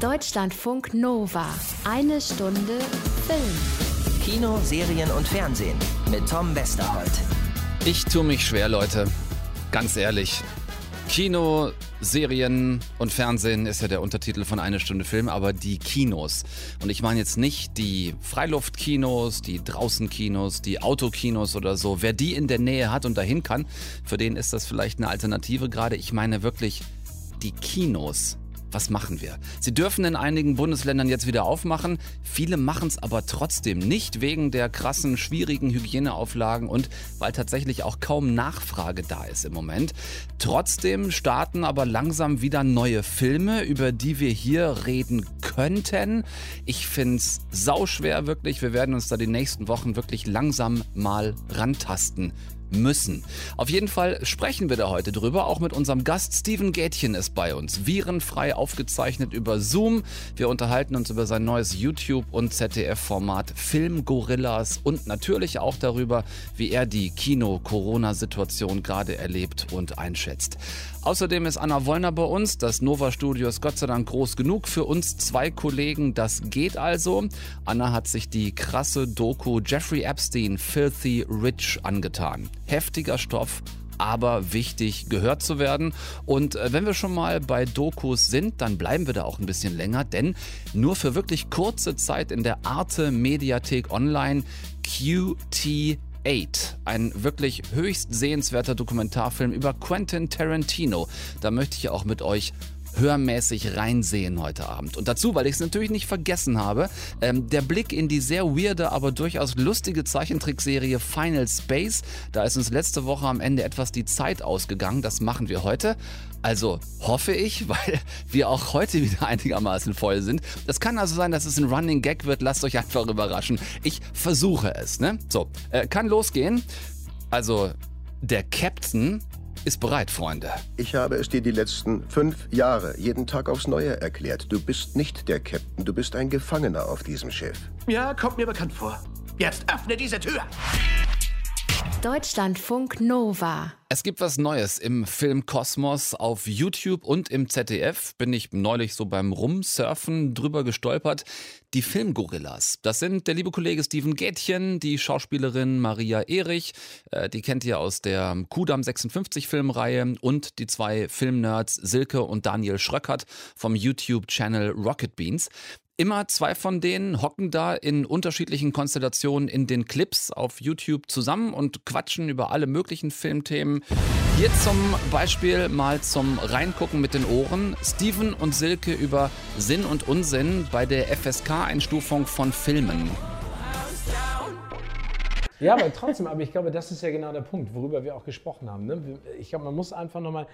Deutschlandfunk Nova. Eine Stunde Film. Kino, Serien und Fernsehen mit Tom Westerholt. Ich tue mich schwer, Leute. Ganz ehrlich. Kino, Serien und Fernsehen ist ja der Untertitel von Eine Stunde Film, aber die Kinos. Und ich meine jetzt nicht die Freiluftkinos, die Draußenkinos, die Autokinos oder so. Wer die in der Nähe hat und dahin kann, für den ist das vielleicht eine Alternative gerade. Ich meine wirklich die Kinos was machen wir? Sie dürfen in einigen Bundesländern jetzt wieder aufmachen. Viele machen es aber trotzdem nicht wegen der krassen, schwierigen Hygieneauflagen und weil tatsächlich auch kaum Nachfrage da ist im Moment. Trotzdem starten aber langsam wieder neue Filme, über die wir hier reden könnten. Ich finde es sauschwer wirklich. Wir werden uns da die nächsten Wochen wirklich langsam mal rantasten müssen. Auf jeden Fall sprechen wir da heute drüber. Auch mit unserem Gast Steven Gätchen ist bei uns. Virenfrei aufgezeichnet über Zoom. Wir unterhalten uns über sein neues YouTube- und ZDF-Format Filmgorillas und natürlich auch darüber, wie er die Kino-Corona-Situation gerade erlebt und einschätzt. Außerdem ist Anna Wollner bei uns. Das Nova-Studio ist Gott sei Dank groß genug für uns zwei Kollegen. Das geht also. Anna hat sich die krasse Doku Jeffrey Epstein, Filthy Rich angetan. Heftiger Stoff, aber wichtig gehört zu werden. Und äh, wenn wir schon mal bei Dokus sind, dann bleiben wir da auch ein bisschen länger, denn nur für wirklich kurze Zeit in der Arte Mediathek Online QT 8, ein wirklich höchst sehenswerter Dokumentarfilm über Quentin Tarantino. Da möchte ich auch mit euch hörmäßig reinsehen heute Abend. Und dazu, weil ich es natürlich nicht vergessen habe, ähm, der Blick in die sehr weirde, aber durchaus lustige Zeichentrickserie Final Space. Da ist uns letzte Woche am Ende etwas die Zeit ausgegangen. Das machen wir heute. Also hoffe ich, weil wir auch heute wieder einigermaßen voll sind. Das kann also sein, dass es ein Running Gag wird. Lasst euch einfach überraschen. Ich versuche es. Ne? So, äh, kann losgehen. Also der Captain ist bereit, Freunde. Ich habe es dir die letzten fünf Jahre jeden Tag aufs Neue erklärt. Du bist nicht der Captain, du bist ein Gefangener auf diesem Schiff. Ja, kommt mir bekannt vor. Jetzt öffne diese Tür! Deutschlandfunk Nova. Es gibt was Neues im Filmkosmos auf YouTube und im ZDF. Bin ich neulich so beim Rumsurfen drüber gestolpert. Die Filmgorillas. Das sind der liebe Kollege Steven Gätchen, die Schauspielerin Maria Erich, äh, die kennt ihr aus der Kudam 56 Filmreihe und die zwei Filmnerds Silke und Daniel Schröckert vom YouTube-Channel Rocket Beans. Immer zwei von denen hocken da in unterschiedlichen Konstellationen in den Clips auf YouTube zusammen und quatschen über alle möglichen Filmthemen. Hier zum Beispiel mal zum Reingucken mit den Ohren. Steven und Silke über Sinn und Unsinn bei der FSK-Einstufung von Filmen. Ja, aber trotzdem, aber ich glaube, das ist ja genau der Punkt, worüber wir auch gesprochen haben. Ne? Ich glaube, man muss einfach nochmal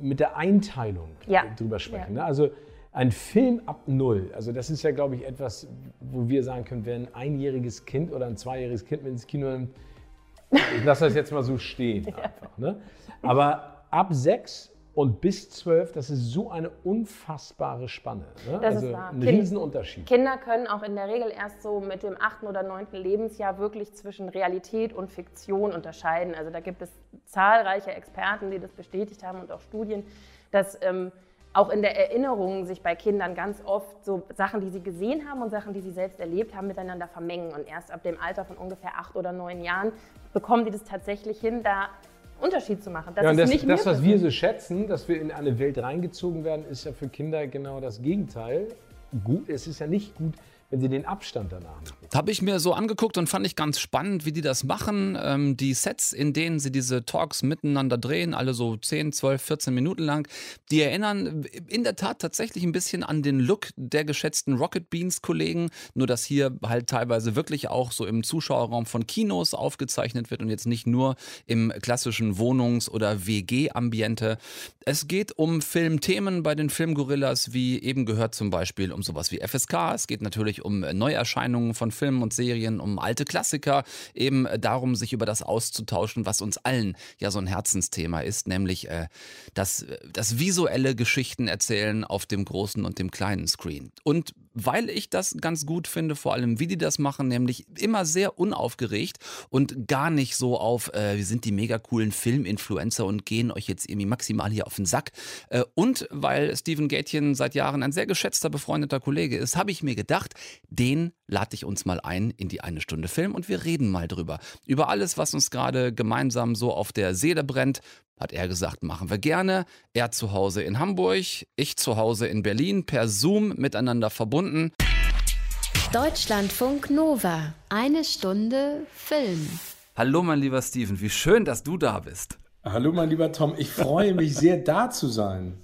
mit der Einteilung Ja. drüber sprechen. Ja. Ne? Also ein Film ab Null, also das ist ja, glaube ich, etwas, wo wir sagen können, wer ein einjähriges Kind oder ein zweijähriges Kind mit ins Kino nimmt, ich lasse das jetzt mal so stehen einfach. Ne? Aber ab sechs und bis zwölf, das ist so eine unfassbare Spanne. Ne? Das ist also wahr. ein Kind- Riesenunterschied. Kinder können auch in der Regel erst so mit dem achten oder neunten Lebensjahr wirklich zwischen Realität und Fiktion unterscheiden. Also da gibt es zahlreiche Experten, die das bestätigt haben und auch Studien, dass ähm, auch in der Erinnerung sich bei Kindern ganz oft so Sachen, die sie gesehen haben und Sachen, die sie selbst erlebt haben, miteinander vermengen. Und erst ab dem Alter von ungefähr acht oder neun Jahren bekommen die das tatsächlich hin, da Unterschied zu machen. Das ja, und ist das, das mir was wir so schätzen, dass wir in eine Welt reingezogen werden, ist ja für Kinder genau das Gegenteil. Gut, es ist ja nicht gut, wenn sie den Abstand danach nicht nehmen. Habe ich mir so angeguckt und fand ich ganz spannend, wie die das machen. Ähm, die Sets, in denen sie diese Talks miteinander drehen, alle so 10, 12, 14 Minuten lang, die erinnern in der Tat tatsächlich ein bisschen an den Look der geschätzten Rocket Beans Kollegen, nur dass hier halt teilweise wirklich auch so im Zuschauerraum von Kinos aufgezeichnet wird und jetzt nicht nur im klassischen Wohnungs- oder WG-Ambiente. Es geht um Filmthemen bei den Filmgorillas, wie eben gehört zum Beispiel um sowas wie FSK. Es geht natürlich um Neuerscheinungen von Filmen und Serien, um alte Klassiker, eben darum, sich über das auszutauschen, was uns allen ja so ein Herzensthema ist, nämlich äh, das, das visuelle Geschichten erzählen auf dem großen und dem kleinen Screen. Und weil ich das ganz gut finde, vor allem wie die das machen, nämlich immer sehr unaufgeregt und gar nicht so auf, äh, wir sind die mega coolen Filminfluencer und gehen euch jetzt irgendwie maximal hier auf den Sack. Äh, und weil Steven Gätchen seit Jahren ein sehr geschätzter, befreundeter Kollege ist, habe ich mir gedacht, den lade ich uns mal ein in die eine Stunde Film und wir reden mal drüber. Über alles, was uns gerade gemeinsam so auf der Seele brennt, hat er gesagt, machen wir gerne. Er zu Hause in Hamburg, ich zu Hause in Berlin, per Zoom miteinander verbunden. Deutschlandfunk Nova. Eine Stunde Film. Hallo, mein lieber Steven, wie schön, dass du da bist. Hallo, mein lieber Tom, ich freue mich sehr, da zu sein.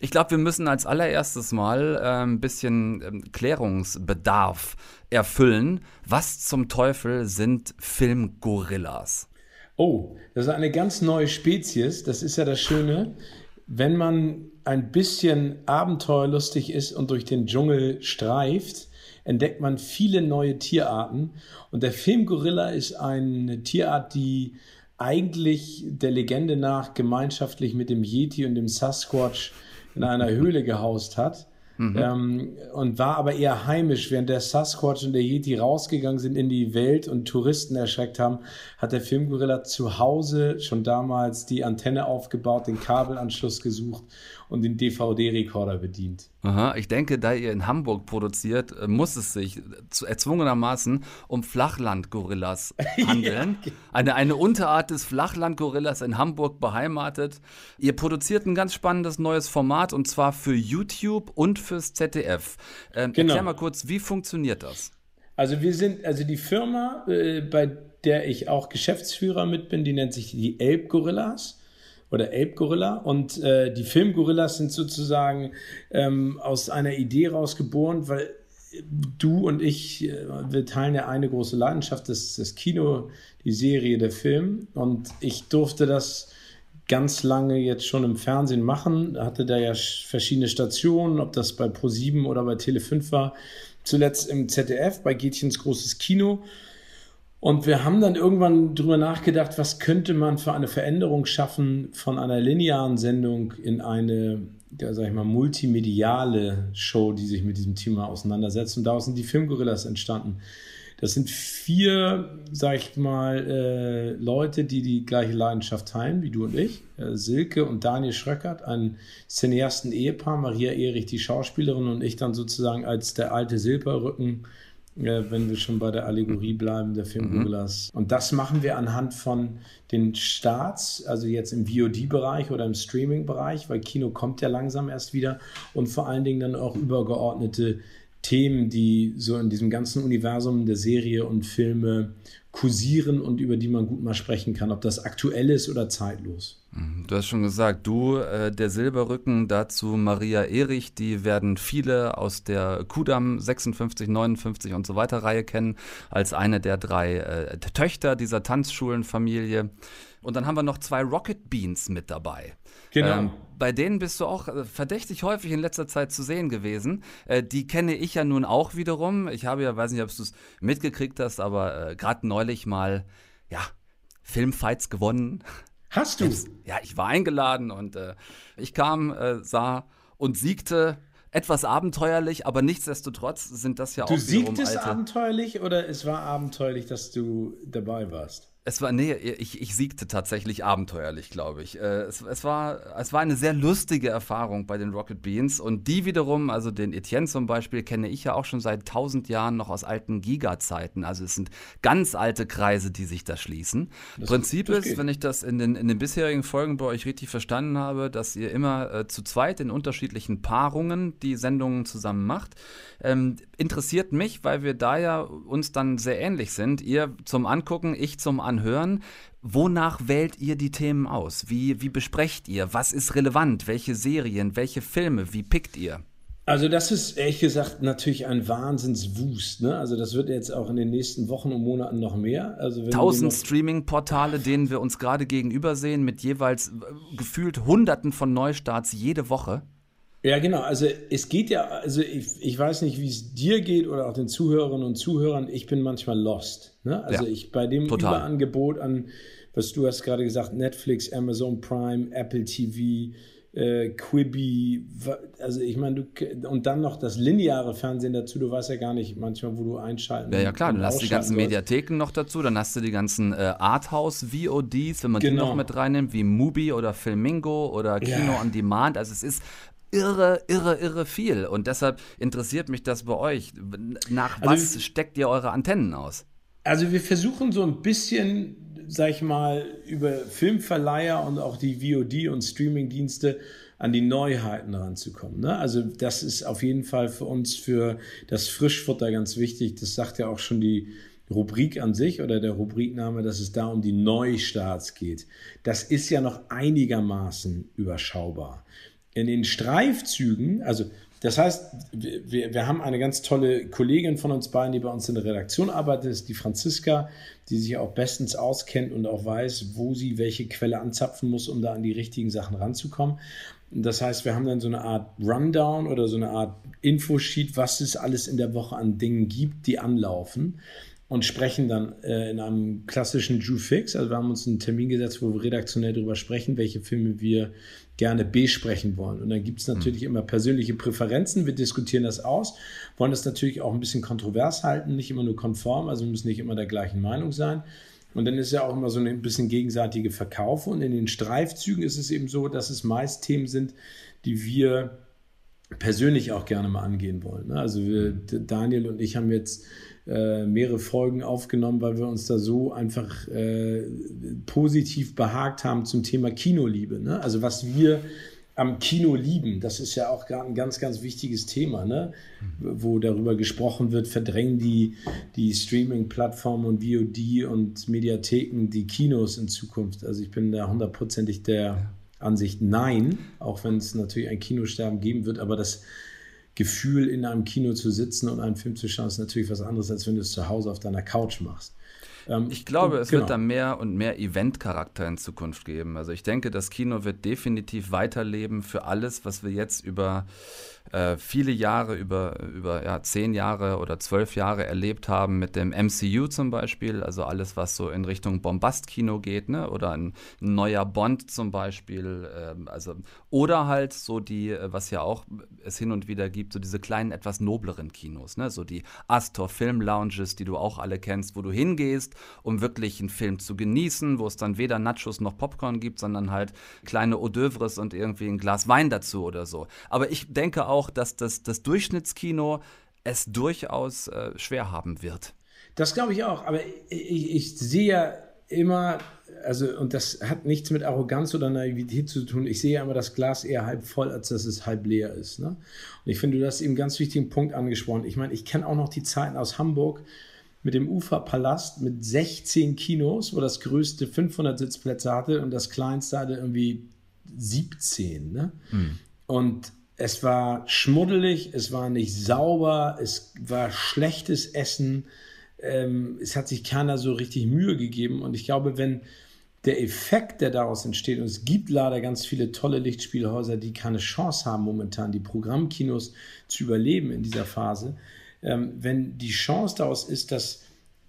Ich glaube, wir müssen als allererstes mal äh, ein bisschen ähm, Klärungsbedarf erfüllen. Was zum Teufel sind Filmgorillas? Oh, das ist eine ganz neue Spezies. Das ist ja das Schöne. Wenn man ein bisschen abenteuerlustig ist und durch den Dschungel streift, entdeckt man viele neue Tierarten. Und der Filmgorilla ist eine Tierart, die eigentlich der Legende nach gemeinschaftlich mit dem Yeti und dem Sasquatch in einer Höhle gehaust hat. Mhm. Ähm, und war aber eher heimisch. Während der Sasquatch und der Yeti rausgegangen sind in die Welt und Touristen erschreckt haben, hat der Filmgorilla zu Hause schon damals die Antenne aufgebaut, den Kabelanschluss gesucht und den DVD-Rekorder bedient. Aha, ich denke, da ihr in Hamburg produziert, äh, muss es sich erzwungenermaßen um Flachlandgorillas handeln. ja. eine, eine Unterart des Flachlandgorillas in Hamburg beheimatet. Ihr produziert ein ganz spannendes neues Format und zwar für YouTube und fürs ZDF. Ähm, genau. Erklär mal kurz, wie funktioniert das? Also wir sind, also die Firma, äh, bei der ich auch Geschäftsführer mit bin, die nennt sich die Elbgorillas oder Elbgorilla. Und äh, die Filmgorillas sind sozusagen ähm, aus einer Idee rausgeboren, weil du und ich, äh, wir teilen ja eine große Leidenschaft, das das Kino, die Serie, der Film. Und ich durfte das ganz lange jetzt schon im Fernsehen machen, hatte da ja verschiedene Stationen, ob das bei Pro7 oder bei Tele5 war. Zuletzt im ZDF, bei Gätchens großes Kino. Und wir haben dann irgendwann drüber nachgedacht, was könnte man für eine Veränderung schaffen von einer linearen Sendung in eine, ja, sag ich mal, multimediale Show, die sich mit diesem Thema auseinandersetzt. Und daraus sind die Filmgorillas entstanden. Das sind vier, sag ich mal, äh, Leute, die die gleiche Leidenschaft teilen, wie du und ich. Äh, Silke und Daniel Schröckert, ein Cineasten-Ehepaar, Maria Erich, die Schauspielerin und ich dann sozusagen als der alte Silberrücken wenn wir schon bei der Allegorie bleiben, der Film mhm. Und das machen wir anhand von den Starts, also jetzt im VOD-Bereich oder im Streaming-Bereich, weil Kino kommt ja langsam erst wieder. Und vor allen Dingen dann auch übergeordnete Themen, die so in diesem ganzen Universum der Serie und Filme kursieren und über die man gut mal sprechen kann, ob das aktuell ist oder zeitlos. Mhm. Du hast schon gesagt, du, äh, der Silberrücken, dazu Maria Erich, die werden viele aus der Kudam 56, 59 und so weiter Reihe kennen, als eine der drei äh, Töchter dieser Tanzschulenfamilie. Und dann haben wir noch zwei Rocket Beans mit dabei. Genau. Ähm, bei denen bist du auch äh, verdächtig häufig in letzter Zeit zu sehen gewesen. Äh, die kenne ich ja nun auch wiederum. Ich habe ja, weiß nicht, ob du es mitgekriegt hast, aber äh, gerade neulich mal, ja, Filmfights gewonnen. Hast du? Ja, ich war eingeladen und äh, ich kam, äh, sah und siegte. Etwas abenteuerlich, aber nichtsdestotrotz sind das ja du auch. Du siegtest abenteuerlich oder es war abenteuerlich, dass du dabei warst? Es war, nee, ich, ich siegte tatsächlich abenteuerlich, glaube ich. Äh, es, es, war, es war eine sehr lustige Erfahrung bei den Rocket Beans. Und die wiederum, also den Etienne zum Beispiel, kenne ich ja auch schon seit tausend Jahren noch aus alten Giga-Zeiten. Also es sind ganz alte Kreise, die sich da schließen. Das, Prinzip das ist, wenn ich das in den, in den bisherigen Folgen bei euch richtig verstanden habe, dass ihr immer äh, zu zweit in unterschiedlichen Paarungen die Sendungen zusammen macht. Ähm, interessiert mich, weil wir da ja uns dann sehr ähnlich sind. Ihr zum Angucken, ich zum Anhören. Wonach wählt ihr die Themen aus? Wie, wie besprecht ihr? Was ist relevant? Welche Serien? Welche Filme? Wie pickt ihr? Also das ist ehrlich gesagt natürlich ein Wahnsinnswust. Ne? Also das wird jetzt auch in den nächsten Wochen und Monaten noch mehr. Also Tausend Streaming-Portale, denen wir uns gerade gegenüber sehen, mit jeweils äh, gefühlt Hunderten von Neustarts jede Woche. Ja, genau. Also es geht ja, also ich, ich weiß nicht, wie es dir geht oder auch den Zuhörerinnen und Zuhörern. Ich bin manchmal lost. Ne? Also ja, ich bei dem total. Überangebot an, was du hast gerade gesagt, Netflix, Amazon Prime, Apple TV, äh, Quibi, also ich meine, du und dann noch das lineare Fernsehen dazu, du weißt ja gar nicht manchmal, wo du einschalten Ja, ja klar, dann hast du die ganzen. Mediatheken noch dazu, dann hast du die ganzen äh, Arthouse-VODs, wenn man die Genau. noch mit reinnimmt, wie Mubi oder Filmingo oder Kino Ja. on Demand. Also es ist irre, irre, irre viel. Und deshalb interessiert mich das bei euch. Nach Also was steckt ihr eure Antennen aus? Also wir versuchen so ein bisschen, sag ich mal, über Filmverleiher und auch die VOD und Streamingdienste an die Neuheiten ranzukommen. Ne? Also das ist auf jeden Fall für uns für das Frischfutter ganz wichtig. Das sagt ja auch schon die Rubrik an sich oder der Rubrikname, dass es da um die Neustarts geht. Das ist ja noch einigermaßen überschaubar. In den Streifzügen, also das heißt, wir, wir haben eine ganz tolle Kollegin von uns beiden, die bei uns in der Redaktion arbeitet, ist die Franziska, die sich auch bestens auskennt und auch weiß, wo sie welche Quelle anzapfen muss, um da an die richtigen Sachen ranzukommen. Das heißt, wir haben dann so eine Art Rundown oder so eine Art Infosheet, was es alles in der Woche an Dingen gibt, die anlaufen und sprechen dann äh, in einem klassischen Ju-Fix. Also wir haben uns einen Termin gesetzt, wo wir redaktionell darüber sprechen, welche Filme wir gerne besprechen wollen. Und dann gibt es natürlich immer persönliche Präferenzen. Wir diskutieren das aus, wollen das natürlich auch ein bisschen kontrovers halten, nicht immer nur konform, also wir müssen nicht immer der gleichen Meinung sein. Und dann ist ja auch immer so ein bisschen gegenseitige Verkaufe. Und in den Streifzügen ist es eben so, dass es meist Themen sind, die wir persönlich auch gerne mal angehen wollen. ne? Also wir, Daniel und ich haben jetzt äh, mehrere Folgen aufgenommen, weil wir uns da so einfach äh, positiv behagt haben zum Thema Kinoliebe. Ne? Also was wir am Kino lieben, das ist ja auch gar ein ganz, ganz wichtiges Thema, ne? wo darüber gesprochen wird, verdrängen die, die Streaming-Plattformen und VOD und Mediatheken die Kinos in Zukunft. Also ich bin da hundertprozentig der Ansicht nein, auch wenn es natürlich ein Kinosterben geben wird, aber das Gefühl, in einem Kino zu sitzen und einen Film zu schauen, ist natürlich was anderes, als wenn du es zu Hause auf deiner Couch machst. Ähm, Ich glaube, es genau. wird da mehr und mehr Event-Charakter in Zukunft geben. Also ich denke, das Kino wird definitiv weiterleben für alles, was wir jetzt über äh, viele Jahre, über, über ja, zehn Jahre oder zwölf Jahre erlebt haben mit dem MCU zum Beispiel. Also alles, was so in Richtung Bombast-Kino geht, ne? oder ein, ein neuer Bond zum Beispiel. ähm, also, oder halt so die, äh, was ja auch es hin und wieder gibt, so diese kleinen, etwas nobleren Kinos, ne? so die Astor Film Lounges, die du auch alle kennst, wo du hingehst, um wirklich einen Film zu genießen, wo es dann weder Nachos noch Popcorn gibt, sondern halt kleine Hors d'oeuvres und irgendwie ein Glas Wein dazu oder so. Aber ich denke auch, dass das, das Durchschnittskino es durchaus äh, schwer haben wird. Das glaube ich auch, aber ich, ich sehe ja immer, also, und das hat nichts mit Arroganz oder Naivität zu tun. Ich sehe ja immer das Glas eher halb voll, als dass es halb leer ist. Ne? Und ich finde, du hast eben einen ganz wichtigen Punkt angesprochen. Ich meine, ich kenne auch noch die Zeiten aus Hamburg mit dem Uferpalast mit 16 Kinos, wo das größte 500 Sitzplätze hatte und das kleinste hatte irgendwie 17. Ne? Und es war schmuddelig, es war nicht sauber, es war schlechtes Essen, ähm, es hat sich keiner so richtig Mühe gegeben. Und ich glaube, wenn der Effekt, der daraus entsteht, und es gibt leider ganz viele tolle Lichtspielhäuser, die keine Chance haben, momentan die Programmkinos zu überleben in dieser Phase, ähm, wenn die Chance daraus ist, dass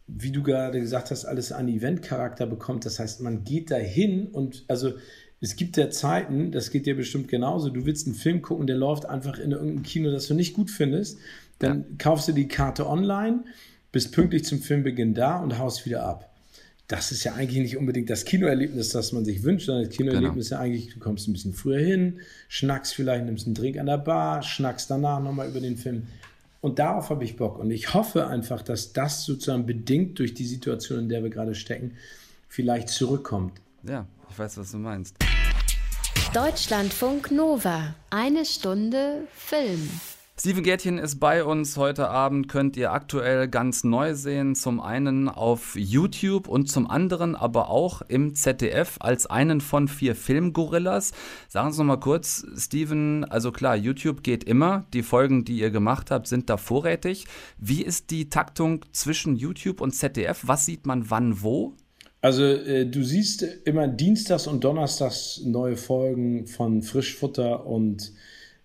wie du gerade gesagt hast, alles einen Eventcharakter bekommt. Das heißt, man geht dahin und also es gibt ja Zeiten, das geht dir bestimmt genauso, du willst einen Film gucken, der läuft einfach in irgendeinem Kino, das du nicht gut findest, dann kaufst du die Karte online, bist pünktlich zum Filmbeginn da und haust wieder ab. Das ist ja eigentlich nicht unbedingt das Kinoerlebnis, das man sich wünscht, sondern das Kinoerlebnis ist ja eigentlich, du kommst ein bisschen früher hin, schnackst vielleicht, nimmst einen Drink an der Bar, schnackst danach nochmal über den Film. Und darauf habe ich Bock. Und ich hoffe einfach, dass das sozusagen bedingt durch die Situation, in der wir gerade stecken, vielleicht zurückkommt. Ja, ich weiß, was du meinst. Deutschlandfunk Nova. Eine Stunde Film. Steven Gärtchen ist bei uns heute Abend, könnt ihr aktuell ganz neu sehen. Zum einen auf YouTube und zum anderen aber auch im ZDF als einen von vier Filmgorillas. Sagen Sie noch mal kurz, Steven, also klar, YouTube geht immer. Die Folgen, die ihr gemacht habt, sind da vorrätig. Wie ist die Taktung zwischen YouTube und ZDF? Was sieht man wann wo? Also äh, du siehst immer dienstags und donnerstags neue Folgen von Frischfutter und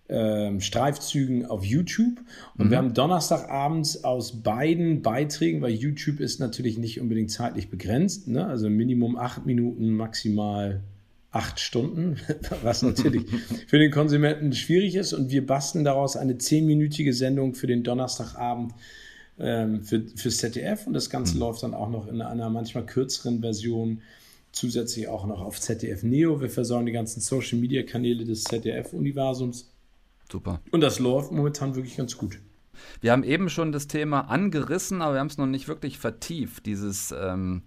ähm, Streifzügen auf YouTube. Und wir haben Donnerstagabends aus beiden Beiträgen, weil YouTube ist natürlich nicht unbedingt zeitlich begrenzt, ne? also Minimum acht Minuten, maximal acht Stunden, was natürlich für den Konsumenten schwierig ist. Und wir basteln daraus eine zehnminütige Sendung für den Donnerstagabend ähm, für, fürs ZDF. Und das Ganze mhm. läuft dann auch noch in einer manchmal kürzeren Version zusätzlich auch noch auf ZDF Neo. Wir versorgen die ganzen Social Media Kanäle des ZDF-Universums. Super. Und das läuft momentan wirklich ganz gut. Wir haben eben schon das Thema angerissen, aber wir haben es noch nicht wirklich vertieft, dieses ähm,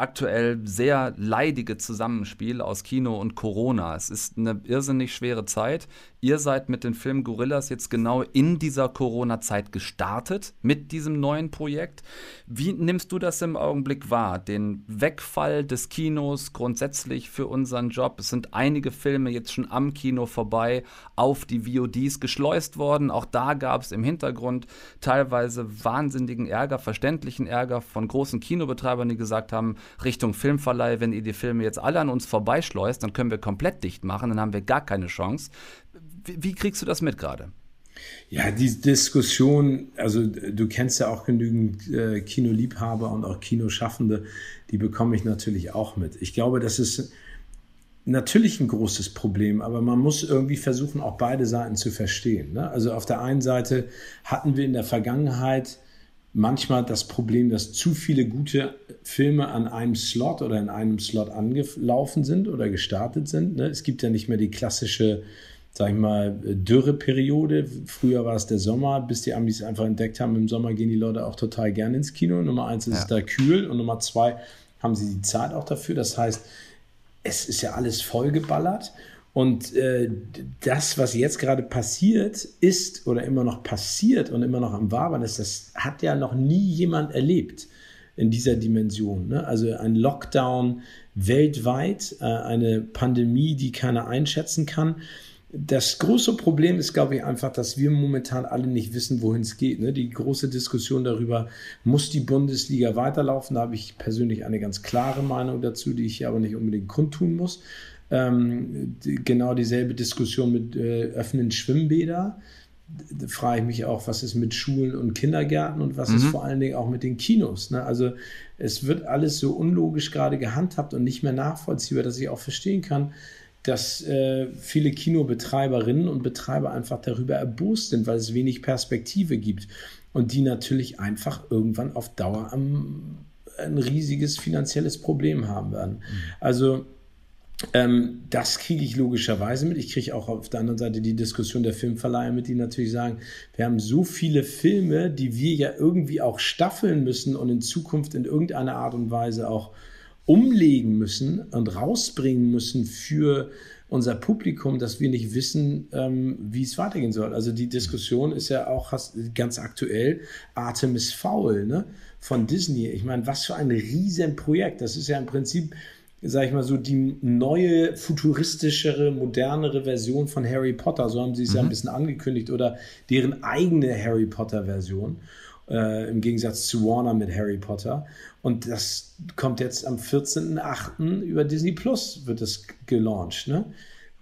aktuell sehr leidige Zusammenspiel aus Kino und Corona. Es ist eine irrsinnig schwere Zeit. Ihr seid mit den Film Gorillas jetzt genau in dieser Corona-Zeit gestartet mit diesem neuen Projekt. Wie nimmst du das im Augenblick wahr? Den Wegfall des Kinos grundsätzlich für unseren Job. Es sind einige Filme jetzt schon am Kino vorbei auf die VODs geschleust worden. Auch da gab es im Hintergrund teilweise wahnsinnigen Ärger, verständlichen Ärger von großen Kinobetreibern, die gesagt haben, Richtung Filmverleih, wenn ihr die Filme jetzt alle an uns vorbeischleust, dann können wir komplett dicht machen, dann haben wir gar keine Chance. Wie, wie kriegst du das mit gerade? Ja, die Diskussion, also du kennst ja auch genügend äh, Kinoliebhaber und auch Kinoschaffende, die bekomme ich natürlich auch mit. Ich glaube, das ist natürlich ein großes Problem, aber man muss irgendwie versuchen, auch beide Seiten zu verstehen. Ne? Also auf der einen Seite hatten wir in der Vergangenheit manchmal das Problem, dass zu viele gute Filme an einem Slot oder in einem Slot angelaufen sind oder gestartet sind. Ne? Es gibt ja nicht mehr die klassische sag ich mal, Dürreperiode. Früher war es der Sommer, bis die Amis einfach entdeckt haben, im Sommer gehen die Leute auch total gerne ins Kino. Nummer eins ist ja. es da kühl und Nummer zwei haben sie die Zeit auch dafür. Das heißt, es ist ja alles vollgeballert. Und äh, das, was jetzt gerade passiert ist oder immer noch passiert und immer noch am Wabern ist, das hat ja noch nie jemand erlebt in dieser Dimension. Ne? Also ein Lockdown weltweit, äh, eine Pandemie, die keiner einschätzen kann das große Problem ist, glaube ich, einfach, dass wir momentan alle nicht wissen, wohin es geht. Ne? Die große Diskussion darüber, muss die Bundesliga weiterlaufen? Da habe ich persönlich eine ganz klare Meinung dazu, die ich hier aber nicht unbedingt kundtun muss. Ähm, die, genau dieselbe Diskussion mit äh, öffnen Schwimmbäder. Da frage ich mich auch, was ist mit Schulen und Kindergärten und was mhm. ist vor allen Dingen auch mit den Kinos. Ne? Also es wird alles so unlogisch gerade gehandhabt und nicht mehr nachvollziehbar, dass ich auch verstehen kann, dass äh, viele Kinobetreiberinnen und Betreiber einfach darüber erbost sind, weil es wenig Perspektive gibt und die natürlich einfach irgendwann auf Dauer am, ein riesiges finanzielles Problem haben werden. Mhm. Also ähm, das kriege ich logischerweise mit. Ich kriege auch auf der anderen Seite die Diskussion der Filmverleiher mit, die natürlich sagen, wir haben so viele Filme, die wir ja irgendwie auch staffeln müssen und in Zukunft in irgendeiner Art und Weise auch umlegen müssen und rausbringen müssen für unser Publikum, dass wir nicht wissen, ähm, wie es weitergehen soll. Also die Diskussion ist ja auch ganz aktuell, Artemis Fowl ne, von Disney. Ich meine, was für ein Riesenprojekt. Das ist ja im Prinzip, sage ich mal so, die neue, futuristischere, modernere Version von Harry Potter. So haben sie es mhm. ja ein bisschen angekündigt oder deren eigene Harry Potter Version äh, im Gegensatz zu Warner mit Harry Potter. Und das kommt jetzt am 14.08. über Disney Plus wird es gelauncht. Ne?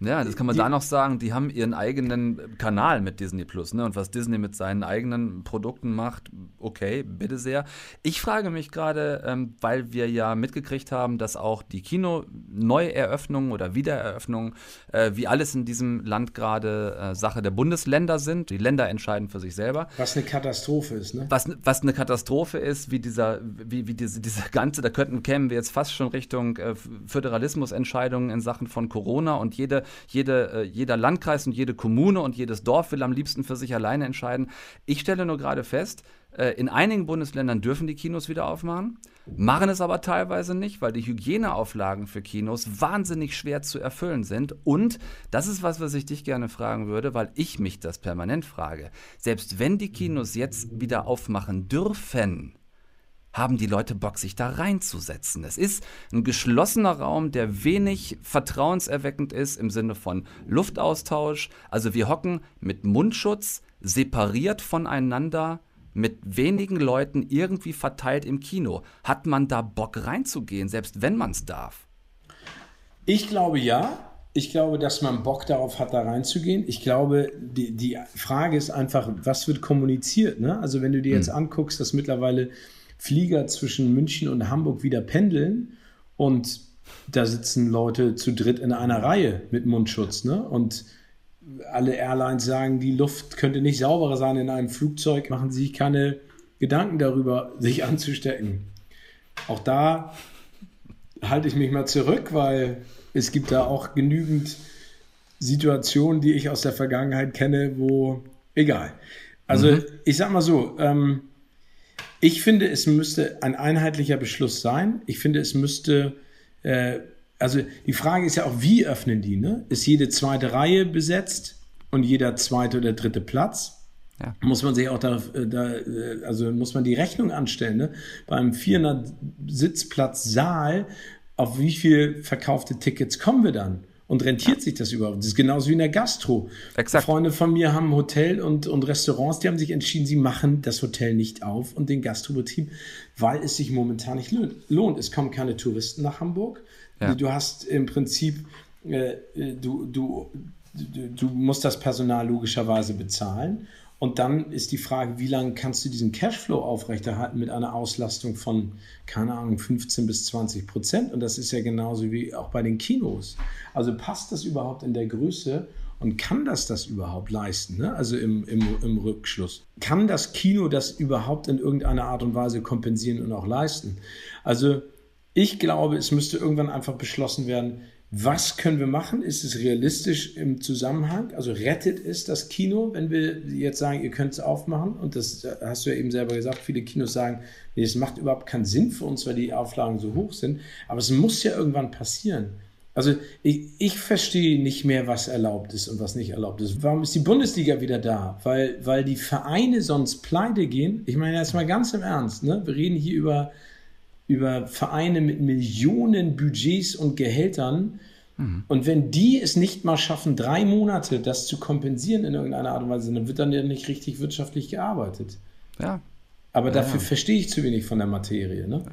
Ja, das kann man die, da noch sagen. Die haben ihren eigenen Kanal mit Disney Plus. Ne? Und was Disney mit seinen eigenen Produkten macht, okay, bitte sehr. Ich frage mich gerade, ähm, weil wir ja mitgekriegt haben, dass auch die Kino-Neueröffnungen oder Wiedereröffnungen, äh, wie alles in diesem Land gerade äh, Sache der Bundesländer sind. Die Länder entscheiden für sich selber. Was eine Katastrophe ist, ne? Was, was eine Katastrophe ist, wie dieser, wie, wie diese, diese ganze, da könnten, kämen wir jetzt fast schon Richtung äh, Föderalismusentscheidungen in Sachen von Corona und jede jede, äh, jeder Landkreis und jede Kommune und jedes Dorf will am liebsten für sich alleine entscheiden. Ich stelle nur gerade fest, äh, in einigen Bundesländern dürfen die Kinos wieder aufmachen, machen es aber teilweise nicht, weil die Hygieneauflagen für Kinos wahnsinnig schwer zu erfüllen sind. Und das ist was, was ich dich gerne fragen würde, weil ich mich das permanent frage. Selbst wenn die Kinos jetzt wieder aufmachen dürfen, haben die Leute Bock, sich da reinzusetzen. Es ist ein geschlossener Raum, der wenig vertrauenserweckend ist im Sinne von Luftaustausch. Also wir hocken mit Mundschutz separiert voneinander mit wenigen Leuten irgendwie verteilt im Kino. Hat man da Bock reinzugehen, selbst wenn man es darf? Ich glaube ja. Ich glaube, dass man Bock darauf hat, da reinzugehen. Ich glaube, die, die Frage ist einfach, was wird kommuniziert? Ne? Also wenn du dir jetzt hm. anguckst, dass mittlerweile Flieger zwischen München und Hamburg wieder pendeln und da sitzen Leute zu dritt in einer Reihe mit Mundschutz. Ne? Und alle Airlines sagen, die Luft könnte nicht sauberer sein in einem Flugzeug, machen sie sich keine Gedanken darüber, sich anzustecken. Auch da halte ich mich mal zurück, weil es gibt da auch genügend Situationen, die ich aus der Vergangenheit kenne, wo egal. Also mhm. ich sag mal so, ähm, ich finde, es müsste ein einheitlicher Beschluss sein. Ich finde, es müsste, äh, also die Frage ist ja auch, wie öffnen die? Ne? Ist jede zweite Reihe besetzt und jeder zweite oder dritte Platz? Ja. Muss man sich auch da, äh, da, äh, also muss man die Rechnung anstellen. Ne? Beim 400 Sitzplatz Saal, auf wie viel verkaufte Tickets kommen wir dann? Und rentiert sich das überhaupt? Das ist genauso wie in der Gastro. Exakt. Freunde von mir haben Hotel und, und Restaurants, die haben sich entschieden, sie machen das Hotel nicht auf und den Gastrobetrieb, weil es sich momentan nicht lohnt. Es kommen keine Touristen nach Hamburg. Ja. Du hast im Prinzip, äh, du, du, du, du musst das Personal logischerweise bezahlen. Und dann ist die Frage, wie lange kannst du diesen Cashflow aufrechterhalten mit einer Auslastung von, keine Ahnung, 15 bis 20 Prozent? Und das ist ja genauso wie auch bei den Kinos. Also passt das überhaupt in der Größe und kann das das überhaupt leisten? Ne? Also im, im, im Rückschluss. Kann das Kino das überhaupt in irgendeiner Art und Weise kompensieren und auch leisten? Also ich glaube, es müsste irgendwann einfach beschlossen werden, was können wir machen? Ist es realistisch im Zusammenhang? Also rettet es das Kino, wenn wir jetzt sagen, ihr könnt es aufmachen? Und das hast du ja eben selber gesagt, viele Kinos sagen, nee, das macht überhaupt keinen Sinn für uns, weil die Auflagen so hoch sind. Aber es muss ja irgendwann passieren. Also ich, ich verstehe nicht mehr, was erlaubt ist und was nicht erlaubt ist. Warum ist die Bundesliga wieder da? Weil, weil die Vereine sonst pleite gehen. Ich meine jetzt mal ganz im Ernst. Ne? Wir reden hier über über Vereine mit Millionen Budgets und Gehältern. Mhm. Und wenn die es nicht mal schaffen, drei Monate das zu kompensieren in irgendeiner Art und Weise, dann wird dann ja nicht richtig wirtschaftlich gearbeitet. Ja. Aber dafür ja. verstehe ich zu wenig von der Materie. Ne?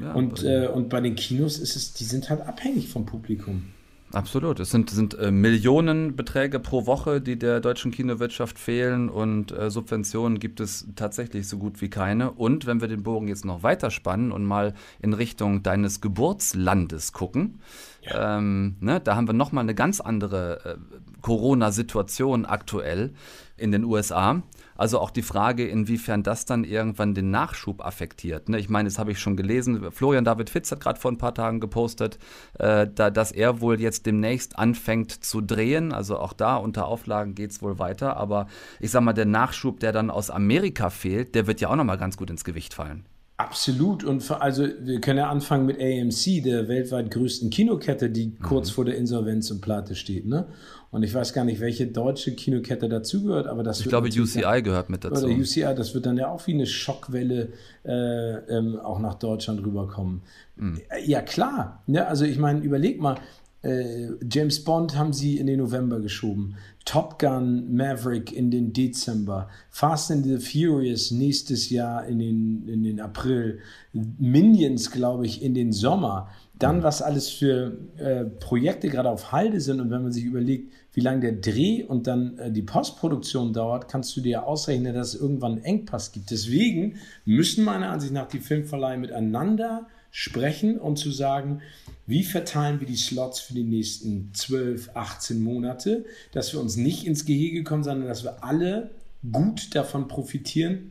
Ja. und, äh, und bei den Kinos ist es, die sind halt abhängig vom Publikum. Absolut. Es sind, sind äh, Millionenbeträge pro Woche, die der deutschen Kinowirtschaft fehlen und äh, Subventionen gibt es tatsächlich so gut wie keine. Und wenn wir den Bogen jetzt noch weiter spannen und mal in Richtung deines Geburtslandes gucken, ja. ähm, ne, da haben wir nochmal eine ganz andere äh, Corona-Situation aktuell in den USA. Also auch die Frage, inwiefern das dann irgendwann den Nachschub affektiert. Ne? Ich meine, das habe ich schon gelesen. Florian David Fitz hat gerade vor ein paar Tagen gepostet, äh, da, dass er wohl jetzt demnächst anfängt zu drehen. Also auch da unter Auflagen geht es wohl weiter. Aber ich sage mal, der Nachschub, der dann aus Amerika fehlt, der wird ja auch nochmal ganz gut ins Gewicht fallen. Absolut. Und für, also wir können ja anfangen mit AMC, der weltweit größten Kinokette, die mhm. kurz vor der Insolvenz und Pleite steht. Ne? Und ich weiß gar nicht, welche deutsche Kinokette dazugehört, aber das Ich glaube, UCI dann, gehört mit dazu. Oder UCI, das wird dann ja auch wie eine Schockwelle äh, ähm, auch nach Deutschland rüberkommen. Mhm. Ja, klar. Ne? also ich meine, überleg mal, äh, James Bond haben sie in den November geschoben. Top Gun Maverick in den Dezember. Fast and the Furious nächstes Jahr in den, in den April. Minions, glaube ich, in den Sommer. Dann, was alles für äh, Projekte gerade auf Halde sind. Und wenn man sich überlegt, wie lange der Dreh und dann äh, die Postproduktion dauert, kannst du dir ausrechnen, dass es irgendwann einen Engpass gibt. Deswegen müssen meiner Ansicht nach die Filmverleihe miteinander sprechen und zu sagen, wie verteilen wir die Slots für die nächsten 12, 18 Monate, dass wir uns nicht ins Gehege kommen, sondern dass wir alle gut davon profitieren,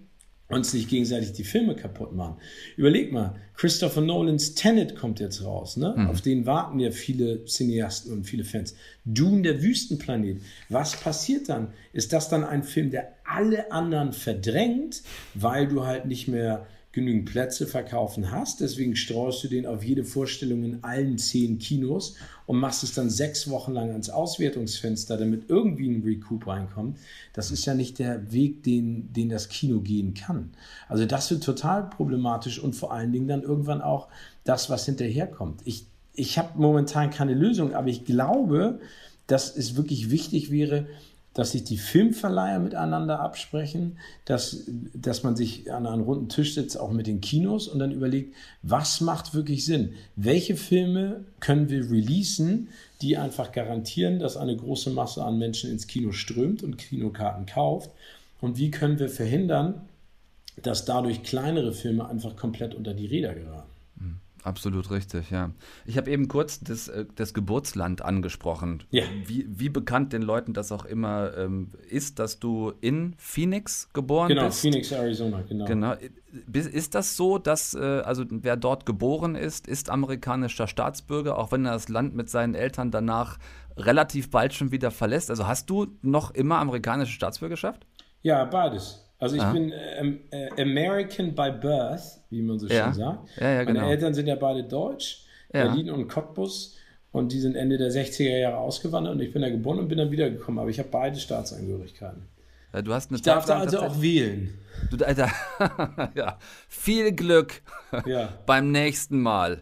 uns nicht gegenseitig die Filme kaputt machen. Überleg mal, Christopher Nolans Tenet kommt jetzt raus, ne? Mhm. Auf den warten ja viele Cineasten und viele Fans. Dune, der Wüstenplanet. Was passiert dann? Ist das dann ein Film, der alle anderen verdrängt, weil du halt nicht mehr genügend Plätze verkaufen hast. Deswegen streust du den auf jede Vorstellung in allen zehn Kinos und machst es dann sechs Wochen lang ans Auswertungsfenster, damit irgendwie ein Recoup reinkommt. Das ist ja nicht der Weg, den, den das Kino gehen kann. Also das wird total problematisch und vor allen Dingen dann irgendwann auch das, was hinterherkommt. Ich, ich habe momentan keine Lösung, aber ich glaube, dass es wirklich wichtig wäre, dass sich die Filmverleiher miteinander absprechen, dass, dass man sich an einen runden Tisch setzt, auch mit den Kinos und dann überlegt, was macht wirklich Sinn? Welche Filme können wir releasen, die einfach garantieren, dass eine große Masse an Menschen ins Kino strömt und Kinokarten kauft? Und wie können wir verhindern, dass dadurch kleinere Filme einfach komplett unter die Räder geraten? Absolut richtig, ja. Ich habe eben kurz das, äh, das Geburtsland angesprochen. Ja. Wie, wie bekannt den Leuten das auch immer ähm, ist, dass du in Phoenix geboren Genau, bist. Phoenix, Arizona, genau. Genau. Ist das so, dass, äh, also wer dort geboren ist, ist amerikanischer Staatsbürger, auch wenn er das Land mit seinen Eltern danach relativ bald schon wieder verlässt? Also hast du noch immer amerikanische Staatsbürgerschaft? Ja, beides. Also ich Ah. bin ähm, äh, American by birth, wie man so Ja. schön sagt. Ja, ja, Meine genau. Eltern sind ja beide deutsch. Berlin und Cottbus. Und die sind Ende der 60er Jahre ausgewandert und ich bin da geboren und bin dann wiedergekommen. Aber ich habe beide Staatsangehörigkeiten. Du hast eine Ich darf da also auch wählen. Du, Alter, ja, viel Glück beim nächsten Mal.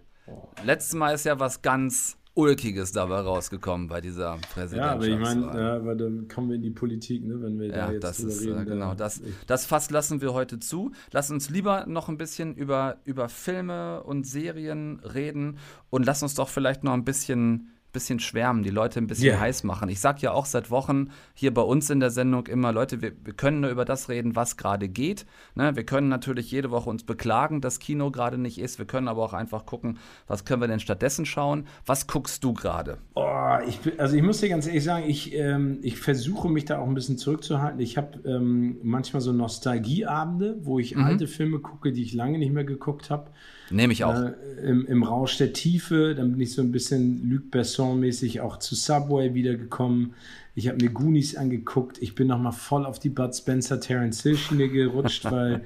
Letztes Mal ist ja was ganz Ulkiges dabei rausgekommen bei dieser Ja, aber ich meine, ja, aber dann kommen wir in die Politik, ne, wenn wir da Ja, jetzt das ist reden. äh, genau da- das. Das Fass lassen wir heute zu. Lass uns lieber noch ein bisschen über, über Filme und Serien reden und lass uns doch vielleicht noch ein bisschen, bisschen schwärmen, die Leute ein bisschen Ja. heiß machen. Ich sag ja auch seit Wochen hier bei uns in der Sendung immer, Leute, wir, wir können nur über das reden, was gerade geht. Ne? Wir können natürlich jede Woche uns beklagen, dass Kino gerade nicht ist. Wir können aber auch einfach gucken, was können wir denn stattdessen schauen. Was guckst du gerade? oh, ich, also ich muss dir ganz ehrlich sagen, ich, ähm, ich versuche mich da auch ein bisschen zurückzuhalten. Ich habe ähm, manchmal so Nostalgieabende, wo ich Mhm. alte Filme gucke, die ich lange nicht mehr geguckt habe. Nehme ich auch. Äh, im, Im Rausch der Tiefe, dann bin ich so ein bisschen Luc Besson-mäßig auch zu Subway wiedergekommen. Ich habe mir Goonies angeguckt. Ich bin nochmal voll auf die Bud Spencer Terence Hill Schiene gerutscht, weil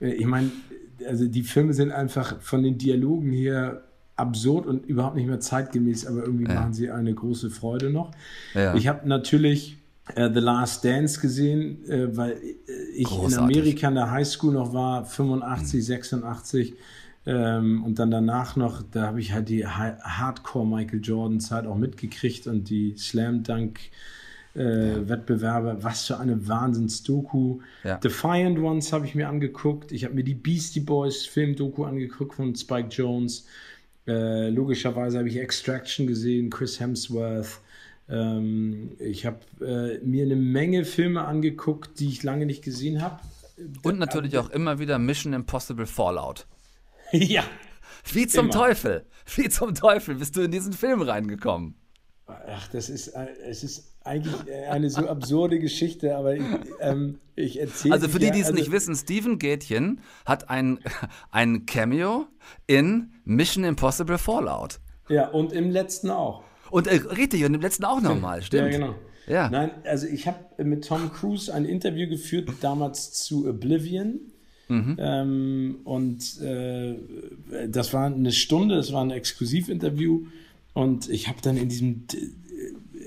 äh, ich meine, also die Filme sind einfach von den Dialogen her absurd und überhaupt nicht mehr zeitgemäß, aber irgendwie machen sie eine große Freude noch. Ja. Ich habe natürlich äh, The Last Dance gesehen, äh, weil äh, ich in Großartig. Amerika in der Highschool noch war, 85, 86. Ähm, und dann danach noch, da habe ich halt die Ha- Hardcore Michael Jordan Zeit auch mitgekriegt und die Slam Dunk äh, Wettbewerbe. Was für eine Wahnsinns-Doku. Ja. Defiant Ones habe ich mir angeguckt. Ich habe mir die Beastie Boys Film-Doku angeguckt von Spike Jones. Äh, logischerweise habe ich Extraction gesehen, Chris Hemsworth. Ähm, ich habe äh, mir eine Menge Filme angeguckt, die ich lange nicht gesehen habe. Und natürlich auch immer wieder Mission Impossible Fallout. ja. Wie zum Immer. Teufel, wie zum Teufel bist du in diesen Film reingekommen? Ach, das ist, äh, es ist eigentlich äh, eine so absurde Geschichte, aber ich, ähm, ich erzähle. Also für die, die es also, nicht wissen, Steven Gätchen hat ein, ein Cameo in Mission Impossible Fallout. Ja, und im letzten auch. Und äh, richtig, und im letzten auch nochmal, stimmt. Ja, genau. Ja. Nein, also ich habe mit Tom Cruise ein Interview geführt, damals zu Oblivion. Mhm. Ähm, und äh, das war eine Stunde, das war ein Exklusivinterview. Und ich habe dann in diesem,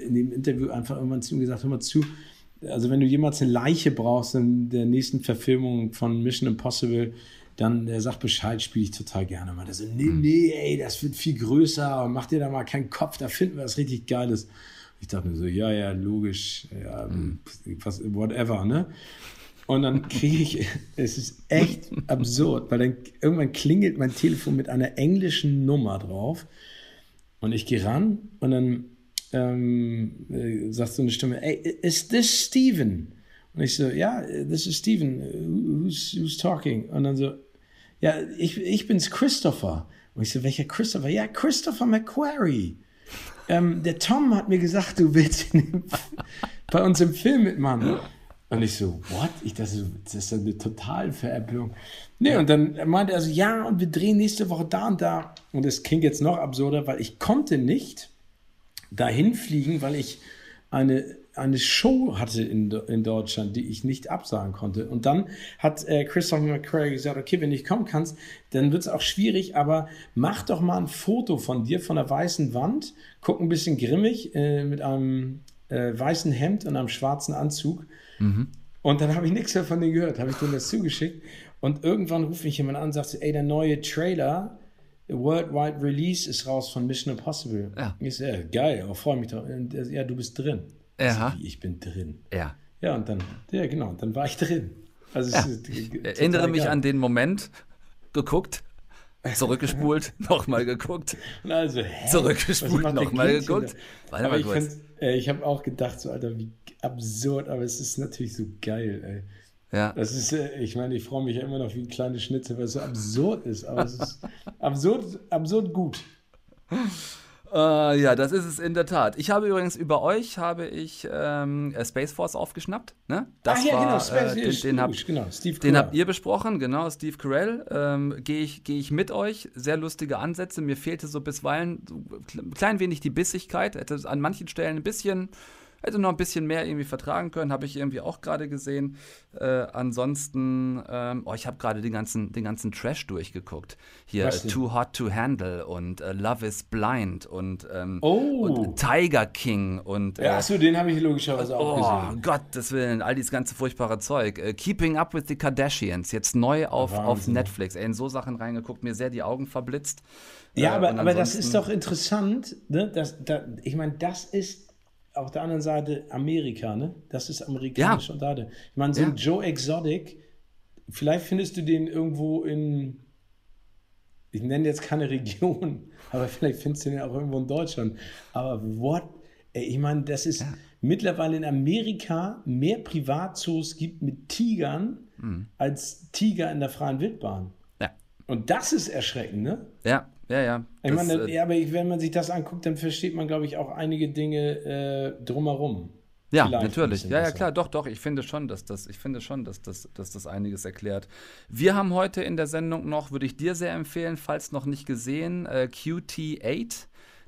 in dem Interview einfach irgendwann zu ihm gesagt, hör mal zu, also wenn du jemals eine Leiche brauchst in der nächsten Verfilmung von Mission Impossible, dann der sagt Bescheid, spiele ich total gerne. Mal so, nee, nee, ey, das wird viel größer, mach dir da mal keinen Kopf, da finden wir was richtig Geiles. Ich dachte mir so, ja, ja, logisch, ja, was, whatever, ne? Und dann kriege ich, es ist echt absurd, weil dann irgendwann klingelt mein Telefon mit einer englischen Nummer drauf und ich gehe ran und dann ähm, äh, sagt so eine Stimme, ey, is this Steven? Und ich so, ja, this is Steven, who's, who's talking? Und dann so, ja, ich, ich bin's Christopher. Und ich so, welcher Christopher? Ja, Christopher McQuarrie. Ähm, der Tom hat mir gesagt, du willst bei uns im Film mitmachen. Und ich so, what? Ich dachte, das ist eine totale Veräppelung. Nee, und dann meinte er so, ja, und wir drehen nächste Woche da und da. Und es klingt jetzt noch absurder, weil ich konnte nicht dahin fliegen, weil ich eine, eine Show hatte in, in Deutschland, die ich nicht absagen konnte. Und dann hat äh, Christopher McQuarrie gesagt, okay, wenn du nicht kommen kannst, dann wird es auch schwierig, aber mach doch mal ein Foto von dir von der weißen Wand, guck ein bisschen grimmig äh, mit einem äh, weißen Hemd und einem schwarzen Anzug. Und dann habe ich nichts mehr von denen gehört, habe ich denen das zugeschickt. Und irgendwann ruft mich jemand an und sagt, ey, der neue Trailer, Worldwide Release ist raus von Mission Impossible. Ja. Ich so, ja, geil, oh, freue mich drauf. Und so, ja, du bist drin. Ja. wie, ich bin drin. Ja. Ja, und dann, ja, genau, dann war ich drin. Also, ist, äh, Erinnere mich geil. an den Moment, geguckt, zurückgespult, nochmal geguckt. Also, hä? Zurückgespult, nochmal geguckt. Warte mal kurz. Äh, ich habe auch gedacht, so, Alter, wie absurd, aber es ist natürlich so geil, ey. Ja. Das ist, äh, ich meine, ich freue mich ja immer noch wie ein kleines Schnitzel, weil es so absurd ist, aber es ist absurd, absurd gut. Äh, ja, das ist es in der Tat. Ich habe übrigens über euch habe ich ähm, äh, Space Force aufgeschnappt. Ne? Das Ach ja, war, genau, Space- äh, den, den, hab, genau, Steve den habt ihr besprochen, genau, Steve Carell. Ähm, Gehe ich, geh ich mit euch. Sehr lustige Ansätze. Mir fehlte so bisweilen so ein klein wenig die Bissigkeit. Hätte an manchen Stellen ein bisschen, hätte noch ein bisschen mehr irgendwie vertragen können. Habe ich irgendwie auch gerade gesehen. Äh, ansonsten, ähm, oh, ich habe gerade den ganzen, den ganzen Trash durchgeguckt. Hier äh? Too Hot to Handle und äh, Love is Blind und, ähm, Oh. und Tiger King und Ja, achso, den habe ich logischerweise auch Oh, gesehen. Gottes Willen, all dieses ganze furchtbare Zeug. Äh, Keeping Up with the Kardashians, jetzt neu auf, auf. Netflix. Ey, in so Sachen reingeguckt, mir sehr die Augen verblitzt. Ja, Äh, aber, aber das ist doch interessant. Ne? Das, da, ich meine, das ist auf der anderen Seite Amerika, ne? Das ist amerikanisch Ja. und da. Ich meine, so ein Ja. Joe Exotic, vielleicht findest du den irgendwo in, ich nenne jetzt keine Region, aber vielleicht findest du den auch irgendwo in Deutschland. Aber what? Ey, ich meine, das ist mittlerweile in Amerika mehr Privatzoos gibt mit Tigern Mhm. als Tiger in der freien Wildbahn. Ja, Und das ist erschreckend, ne? ja, ja, ja. Ich Das, meine, äh, ja, aber wenn man sich das anguckt, dann versteht man, glaube ich, auch einige Dinge äh, drumherum. Ja, Vielleicht natürlich. Ja, ja, klar, doch, doch. Ich finde schon, dass das, ich finde schon, dass das, dass das einiges erklärt. Wir haben heute in der Sendung noch, würde ich dir sehr empfehlen, falls noch nicht gesehen, äh, QT8,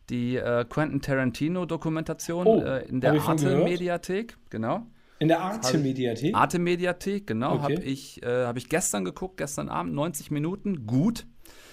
die äh, Quentin Tarantino-Dokumentation Oh, äh, in der gehört. Arte-Mediathek. Genau. In der Arte-Mediathek? Arte-Mediathek, genau. Okay. Habe ich, äh, hab ich gestern geguckt, gestern Abend, 90 Minuten. Gut.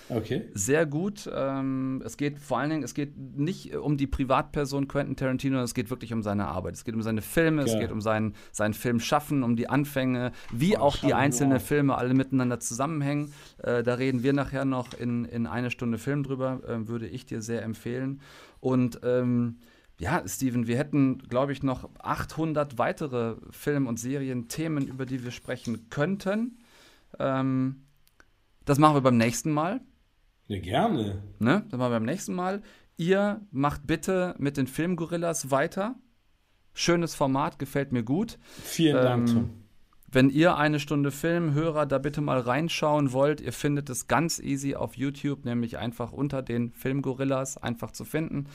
Okay. Sehr gut. Ähm, es geht vor allen Dingen, es geht nicht äh, um die Privatperson Quentin Tarantino, es geht wirklich um seine Arbeit. Es geht um seine Filme, es Geil. geht um sein, sein Filmschaffen, um die Anfänge, wie auch die einzelnen. Filme alle miteinander zusammenhängen. Äh, da reden wir nachher noch in, in eine Stunde Film drüber, äh, würde ich dir sehr empfehlen. Und ähm, ja, Steven, wir hätten, glaube ich, noch 800 weitere Film- und Serienthemen, über die wir sprechen könnten. Ähm, das machen wir beim nächsten Mal. Ja, gerne. Ne? Machen wir beim nächsten Mal. Ihr macht bitte mit den Filmgorillas weiter. Schönes Format, gefällt mir gut. Vielen Dank, Ähm. Wenn ihr eine Stunde Filmhörer da bitte mal reinschauen wollt, ihr findet es ganz easy auf YouTube, nämlich einfach unter den Filmgorillas einfach zu finden.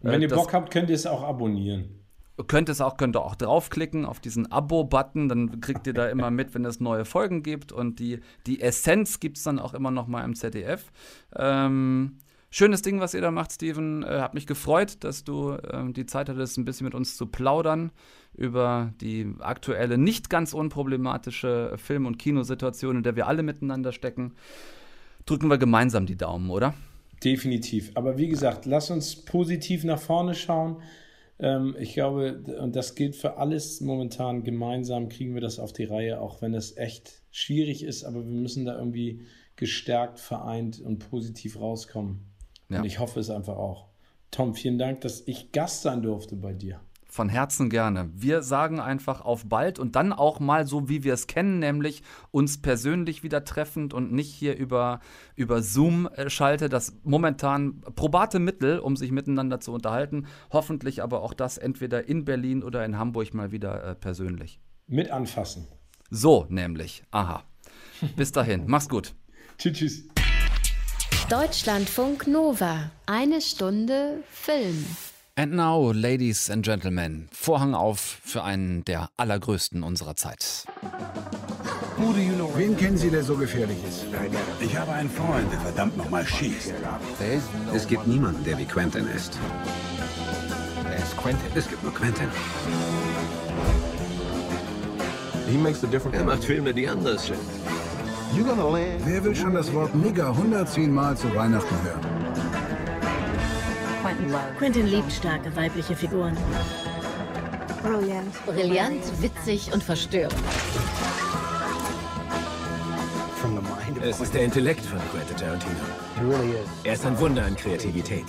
Und wenn Äh, ihr Bock habt, könnt ihr es auch abonnieren. Könnt es auch, könnt ihr auch draufklicken auf diesen Abo-Button, dann kriegt ihr da immer mit, wenn es neue Folgen gibt und die, die Essenz gibt es dann auch immer noch mal im ZDF. Ähm, schönes Ding, was ihr da macht, Steven. Äh, hat mich gefreut, dass du ähm, die Zeit hattest, ein bisschen mit uns zu plaudern über die aktuelle, nicht ganz unproblematische Film- und Kinosituation, in der wir alle miteinander stecken. Drücken wir gemeinsam die Daumen, oder? Definitiv. Aber wie gesagt, lass uns positiv nach vorne schauen. Ähm, ich glaube, und das gilt für alles momentan, gemeinsam kriegen wir das auf die Reihe, auch wenn es echt schwierig ist, aber wir müssen da irgendwie gestärkt, vereint und positiv rauskommen. Ja. Und ich hoffe es einfach auch. Tom, vielen Dank, dass ich Gast sein durfte bei dir. Von Herzen gerne. Wir sagen einfach auf bald und dann auch mal so, wie wir es kennen, nämlich uns persönlich wieder treffend und nicht hier über, über Zoom äh, schalte. Das momentan probate Mittel, um sich miteinander zu unterhalten. Hoffentlich aber auch das entweder in Berlin oder in Hamburg mal wieder äh, persönlich. Mit anfassen. So nämlich. Aha. Bis dahin. Mach's gut. Tschüss, tschüss. Deutschlandfunk Nova. Eine Stunde Film. And now, ladies and gentlemen, Vorhang auf für einen der allergrößten unserer Zeit. Wen kennen Sie, der so gefährlich ist? Ich habe einen Freund, der verdammt nochmal schießt. Es gibt niemanden, der wie Quentin ist. Wer ist Quentin? Es gibt nur Quentin. Er macht Filme, die anders sind. Wer will schon das Wort Nigger 110 Mal zu Weihnachten hören? Quentin liebt starke weibliche Figuren. Brillant, witzig und verstörend. Es ist der Intellekt von Quentin Tarantino. Er ist ein Wunder an Kreativität.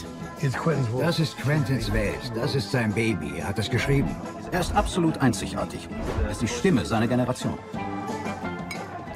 Das ist Quentins Welt. Das ist sein Baby. Er hat es geschrieben. Er ist absolut einzigartig. Er ist die Stimme seiner Generation.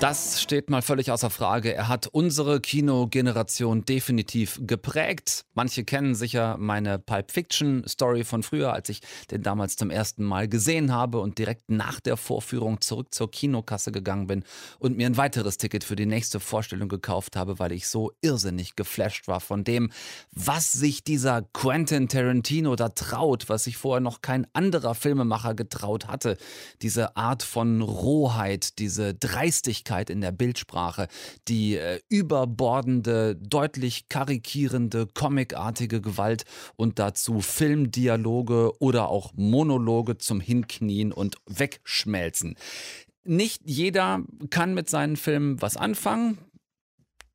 Das steht mal völlig außer Frage. Er hat unsere Kinogeneration definitiv geprägt. Manche kennen sicher meine Pulp Fiction Story von früher, als ich den damals zum ersten Mal gesehen habe und direkt nach der Vorführung zurück zur Kinokasse gegangen bin und mir ein weiteres Ticket für die nächste Vorstellung gekauft habe, weil ich so irrsinnig geflasht war von dem, was sich dieser Quentin Tarantino da traut, was sich vorher noch kein anderer Filmemacher getraut hatte. Diese Art von Rohheit, diese Dreistigkeit Deutlichkeit in der Bildsprache, die äh, überbordende, deutlich karikierende, comicartige Gewalt und dazu Filmdialoge oder auch Monologe zum Hinknien und Wegschmelzen. Nicht jeder kann mit seinen Filmen was anfangen.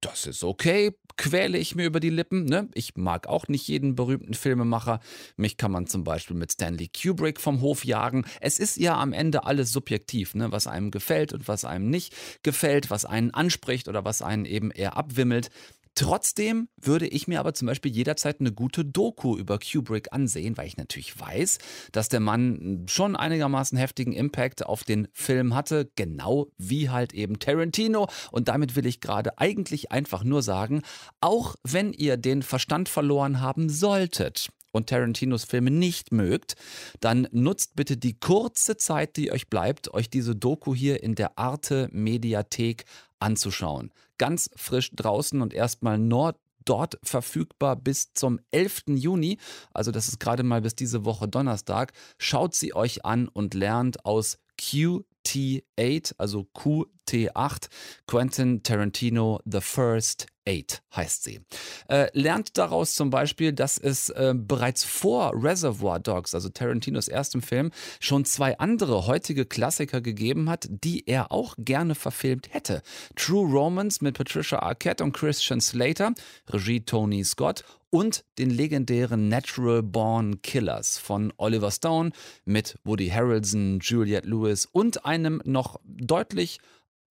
Das ist okay quäle ich mir über die Lippen. Ne? Ich mag auch nicht jeden berühmten Filmemacher. Mich kann man zum Beispiel mit Stanley Kubrick vom Hof jagen. Es ist ja am Ende alles subjektiv, ne? was einem gefällt und was einem nicht gefällt, was einen anspricht oder was einen eben eher abwimmelt. Trotzdem würde ich mir aber zum Beispiel jederzeit eine gute Doku über Kubrick ansehen, weil ich natürlich weiß, dass der Mann schon einigermaßen heftigen Impact auf den Film hatte, genau wie halt eben Tarantino. Und damit will ich gerade eigentlich einfach nur sagen, auch wenn ihr den Verstand verloren haben solltet, und Tarantinos Filme nicht mögt, dann nutzt bitte die kurze Zeit, die euch bleibt, euch diese Doku hier in der Arte Mediathek anzuschauen. Ganz frisch draußen und erstmal Nord dort verfügbar bis zum 11. Juni. Also das ist gerade mal bis diese Woche Donnerstag. Schaut sie euch an und lernt aus QT8, also QT8, Quentin Tarantino The First Eight heißt sie. Äh, lernt daraus zum Beispiel, dass es äh, bereits vor Reservoir Dogs, also Tarantinos erstem Film, schon zwei andere heutige Klassiker gegeben hat, die er auch gerne verfilmt hätte. True Romance mit Patricia Arquette und Christian Slater, Regie Tony Scott und den legendären Natural Born Killers von Oliver Stone mit Woody Harrelson, Juliette Lewis und einem noch deutlich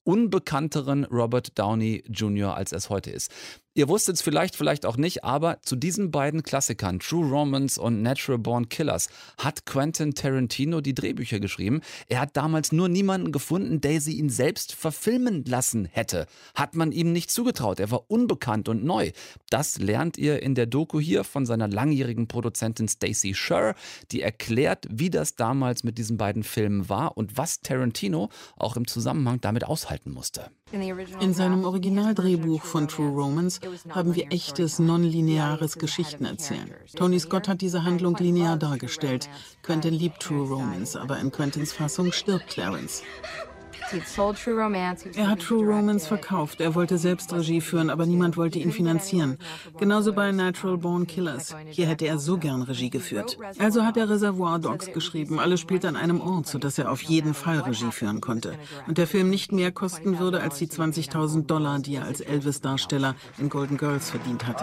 unbekannteren Robert Downey Jr., als es heute ist. Ihr wusstet es vielleicht, vielleicht auch nicht, aber zu diesen beiden Klassikern, True Romance und Natural Born Killers, hat Quentin Tarantino die Drehbücher geschrieben. Er hat damals nur niemanden gefunden, der sie ihn selbst verfilmen lassen hätte. Hat man ihm nicht zugetraut. Er war unbekannt und neu. Das lernt ihr in der Doku hier von seiner langjährigen Produzentin Stacey Sher, die erklärt, wie das damals mit diesen beiden Filmen war und was Tarantino auch im Zusammenhang damit aushalten musste. In seinem Originaldrehbuch von True Romance haben wir echtes, nonlineares Geschichtenerzählen. Tony Scott hat diese Handlung linear dargestellt. Quentin liebt True Romance, aber in Quentins Fassung stirbt Clarence. Er hat True Romance verkauft. Er wollte selbst Regie führen, aber niemand wollte ihn finanzieren. Genauso bei Natural Born Killers. Hier hätte er so gern Regie geführt. Also hat er Reservoir Dogs geschrieben. Alles spielt an einem Ort, sodass er auf jeden Fall Regie führen konnte. Und der Film nicht mehr kosten würde als die 20.000 Dollar, die er als Elvis-Darsteller in Golden Girls verdient hat.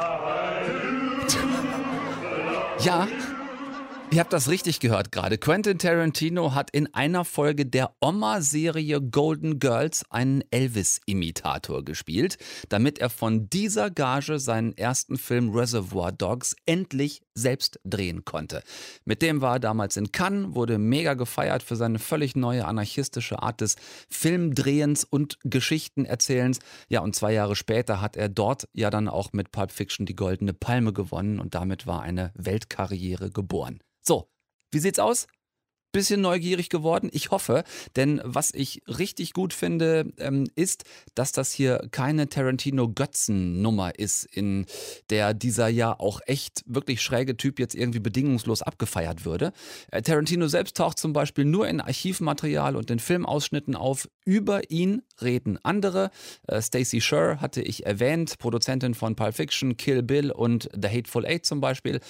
Ja, Ihr habt das richtig gehört gerade. Quentin Tarantino hat in einer Folge der Oma-Serie Golden Girls einen Elvis-Imitator gespielt, damit er von dieser Gage seinen ersten Film Reservoir Dogs endlich selbst drehen konnte. Mit dem war er damals in Cannes, wurde mega gefeiert für seine völlig neue anarchistische Art des Filmdrehens und Geschichtenerzählens. Ja, und zwei Jahre später hat er dort ja dann auch mit Pulp Fiction die Goldene Palme gewonnen und damit war eine Weltkarriere geboren. So, wie sieht's aus? Bisschen neugierig geworden. Ich hoffe, denn was ich richtig gut finde, ähm, ist, dass das hier keine Tarantino-Götzen-Nummer ist, in der dieser ja auch echt wirklich schräge Typ jetzt irgendwie bedingungslos abgefeiert würde. Äh, Tarantino selbst taucht zum Beispiel nur in Archivmaterial und in Filmausschnitten auf. Über ihn reden andere. Äh, Stacey Sher hatte ich erwähnt, Produzentin von Pulp Fiction, Kill Bill und The Hateful Eight zum Beispiel.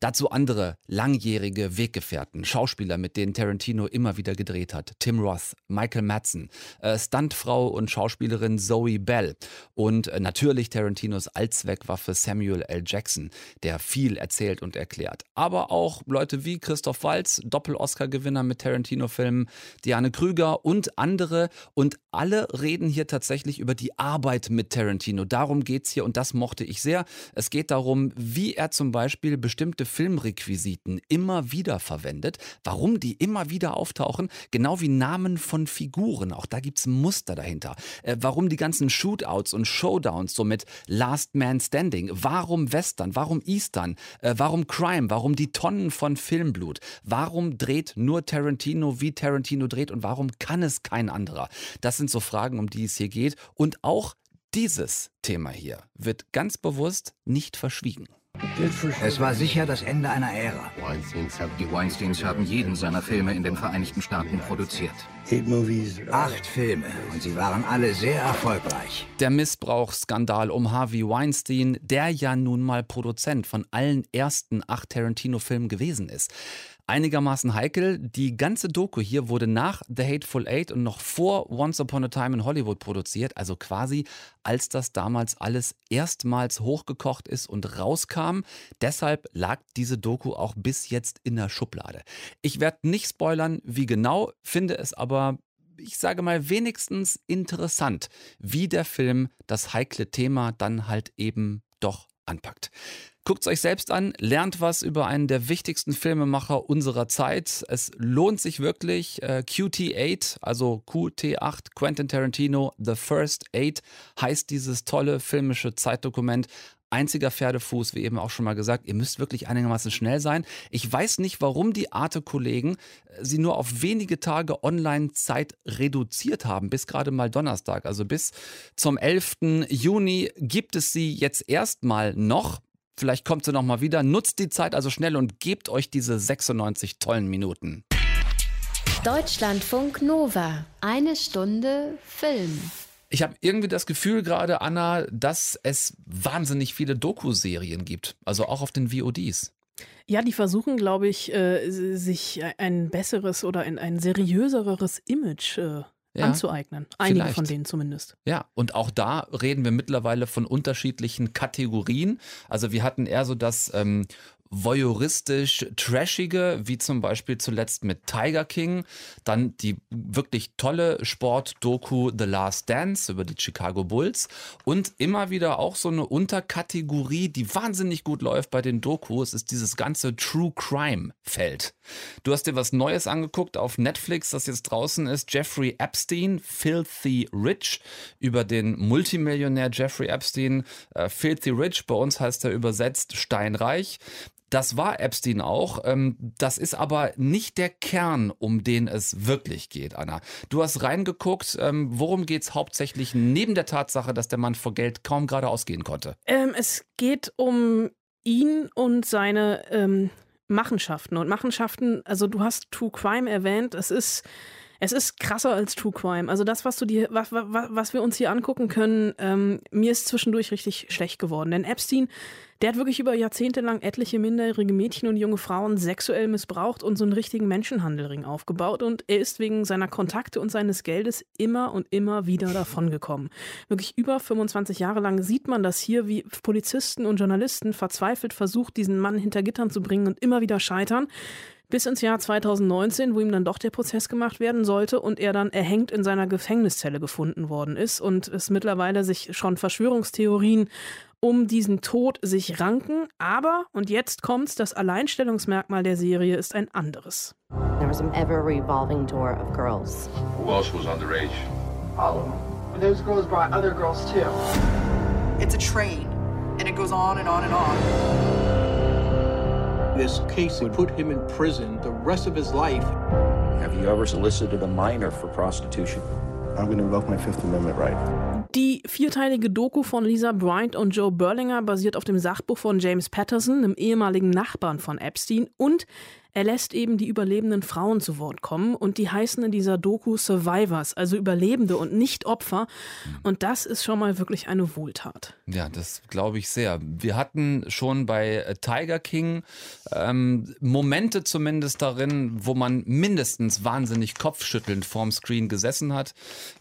Dazu andere langjährige Weggefährten, Schauspieler, mit denen Tarantino immer wieder gedreht hat. Tim Roth, Michael Madsen, äh, Stuntfrau und Schauspielerin Zoe Bell und äh, natürlich Tarantinos Allzweckwaffe Samuel L. Jackson, der viel erzählt und erklärt. Aber auch Leute wie Christoph Waltz, Doppel-Oscar-Gewinner mit Tarantino-Filmen, Diane Krüger und andere. Und alle reden hier tatsächlich über die Arbeit mit Tarantino. Darum geht es hier und das mochte ich sehr. Es geht darum, wie er zum Beispiel bestimmte Filmrequisiten immer wieder verwendet, warum die immer wieder auftauchen, genau wie Namen von Figuren. Auch da gibt es Muster dahinter. Äh, warum die ganzen Shootouts und Showdowns so mit Last Man Standing? Warum Western? Warum Eastern? Äh, warum Crime? Warum die Tonnen von Filmblut? Warum dreht nur Tarantino, wie Tarantino dreht und warum kann es kein anderer? Das sind so Fragen, um die es hier geht. Und auch dieses Thema hier wird ganz bewusst nicht verschwiegen. Es war sicher das Ende einer Ära. Die Weinsteins haben jeden seiner Filme in den Vereinigten Staaten produziert. Acht Filme und sie waren alle sehr erfolgreich. Der Missbrauchsskandal um Harvey Weinstein, der ja nun mal Produzent von allen ersten acht Tarantino-Filmen gewesen ist einigermaßen heikel. Die ganze Doku hier wurde nach The Hateful Eight und noch vor Once Upon a Time in Hollywood produziert, also quasi als das damals alles erstmals hochgekocht ist und rauskam. Deshalb lag diese Doku auch bis jetzt in der Schublade. Ich werde nicht spoilern, wie genau, finde es aber ich sage mal, wenigstens interessant, wie der Film das heikle Thema dann halt eben doch anpackt. Guckt es euch selbst an, lernt was über einen der wichtigsten Filmemacher unserer Zeit. Es lohnt sich wirklich. Äh, QT8, also QT8, Quentin Tarantino, The First Eight, heißt dieses tolle filmische Zeitdokument einziger Pferdefuß, wie eben auch schon mal gesagt. Ihr müsst wirklich einigermaßen schnell sein. Ich weiß nicht, warum die Arte-Kollegen äh, sie nur auf wenige Tage Online-Zeit reduziert haben, bis gerade mal Donnerstag. Also bis zum 11. Juni gibt es sie jetzt erstmal noch. Vielleicht kommt sie nochmal wieder. Nutzt die Zeit also schnell und gebt euch diese 96 tollen Minuten. Deutschlandfunk Nova. Eine Stunde Film. Ich habe irgendwie das Gefühl gerade, Anna, dass es wahnsinnig viele Doku-Serien gibt. Also auch auf den VODs. Ja, die versuchen, glaube ich, äh, sich ein besseres oder ein, ein seriöseres Image äh, ja, anzueignen. Einige vielleicht. von denen zumindest. Ja, und auch da reden wir mittlerweile von unterschiedlichen Kategorien. Also wir hatten eher so das ähm, voyeuristisch trashige, wie zum Beispiel zuletzt mit Tiger King. Dann die wirklich tolle Sportdoku The Last Dance über die Chicago Bulls. Und immer wieder auch so eine Unterkategorie, die wahnsinnig gut läuft bei den Dokus, ist dieses ganze True Crime Feld. Du hast dir was Neues angeguckt auf Netflix, das jetzt draußen ist. Jeffrey Epstein, Filthy Rich, über den Multimillionär Jeffrey Epstein. Äh, Filthy Rich, bei uns heißt er übersetzt steinreich. Das war Epstein auch. Ähm, das ist aber nicht der Kern, um den es wirklich geht, Anna. Du hast reingeguckt. Ähm, worum geht es hauptsächlich neben der Tatsache, dass der Mann vor Geld kaum gerade ausgehen konnte? Ähm, es geht um ihn und seine ähm, Machenschaften. Und Machenschaften, also du hast True Crime erwähnt. Es ist es ist krasser als True Crime. Also das, was du dir, was, was, was wir uns hier angucken können, ähm, mir ist zwischendurch richtig schlecht geworden. Denn Epstein, der hat wirklich über Jahrzehnte lang etliche minderjährige Mädchen und junge Frauen sexuell missbraucht und so einen richtigen Menschenhandelring aufgebaut. Und er ist wegen seiner Kontakte und seines Geldes immer und immer wieder davongekommen. Wirklich über 25 Jahre lang sieht man das hier, wie Polizisten und Journalisten verzweifelt versucht, diesen Mann hinter Gittern zu bringen und immer wieder scheitern bis ins Jahr 2019, wo ihm dann doch der Prozess gemacht werden sollte und er dann erhängt in seiner Gefängniszelle gefunden worden ist und es mittlerweile sich schon Verschwörungstheorien um diesen Tod sich ranken. Aber, und jetzt kommt's, das Alleinstellungsmerkmal der Serie ist ein anderes. There was an ever revolving door of girls. Who else was underage? All of them. But those girls brought other girls too. It's a train, and it goes on and on and on. This case would put him in prison the rest of his life. Have you ever solicited a minor for prostitution? I'm going to invoke my Fifth Amendment right. Die vierteilige Doku von Lisa Bryant und Joe Berlinger basiert auf dem Sachbuch von James Patterson, einem ehemaligen Nachbarn von Epstein, und er lässt eben die überlebenden Frauen zu Wort kommen und die heißen in dieser Doku Survivors, also Überlebende und nicht Opfer. Und das ist schon mal wirklich eine Wohltat. Ja, das glaube ich sehr. Wir hatten schon bei Tiger King ähm, Momente zumindest darin, wo man mindestens wahnsinnig kopfschüttelnd vorm Screen gesessen hat.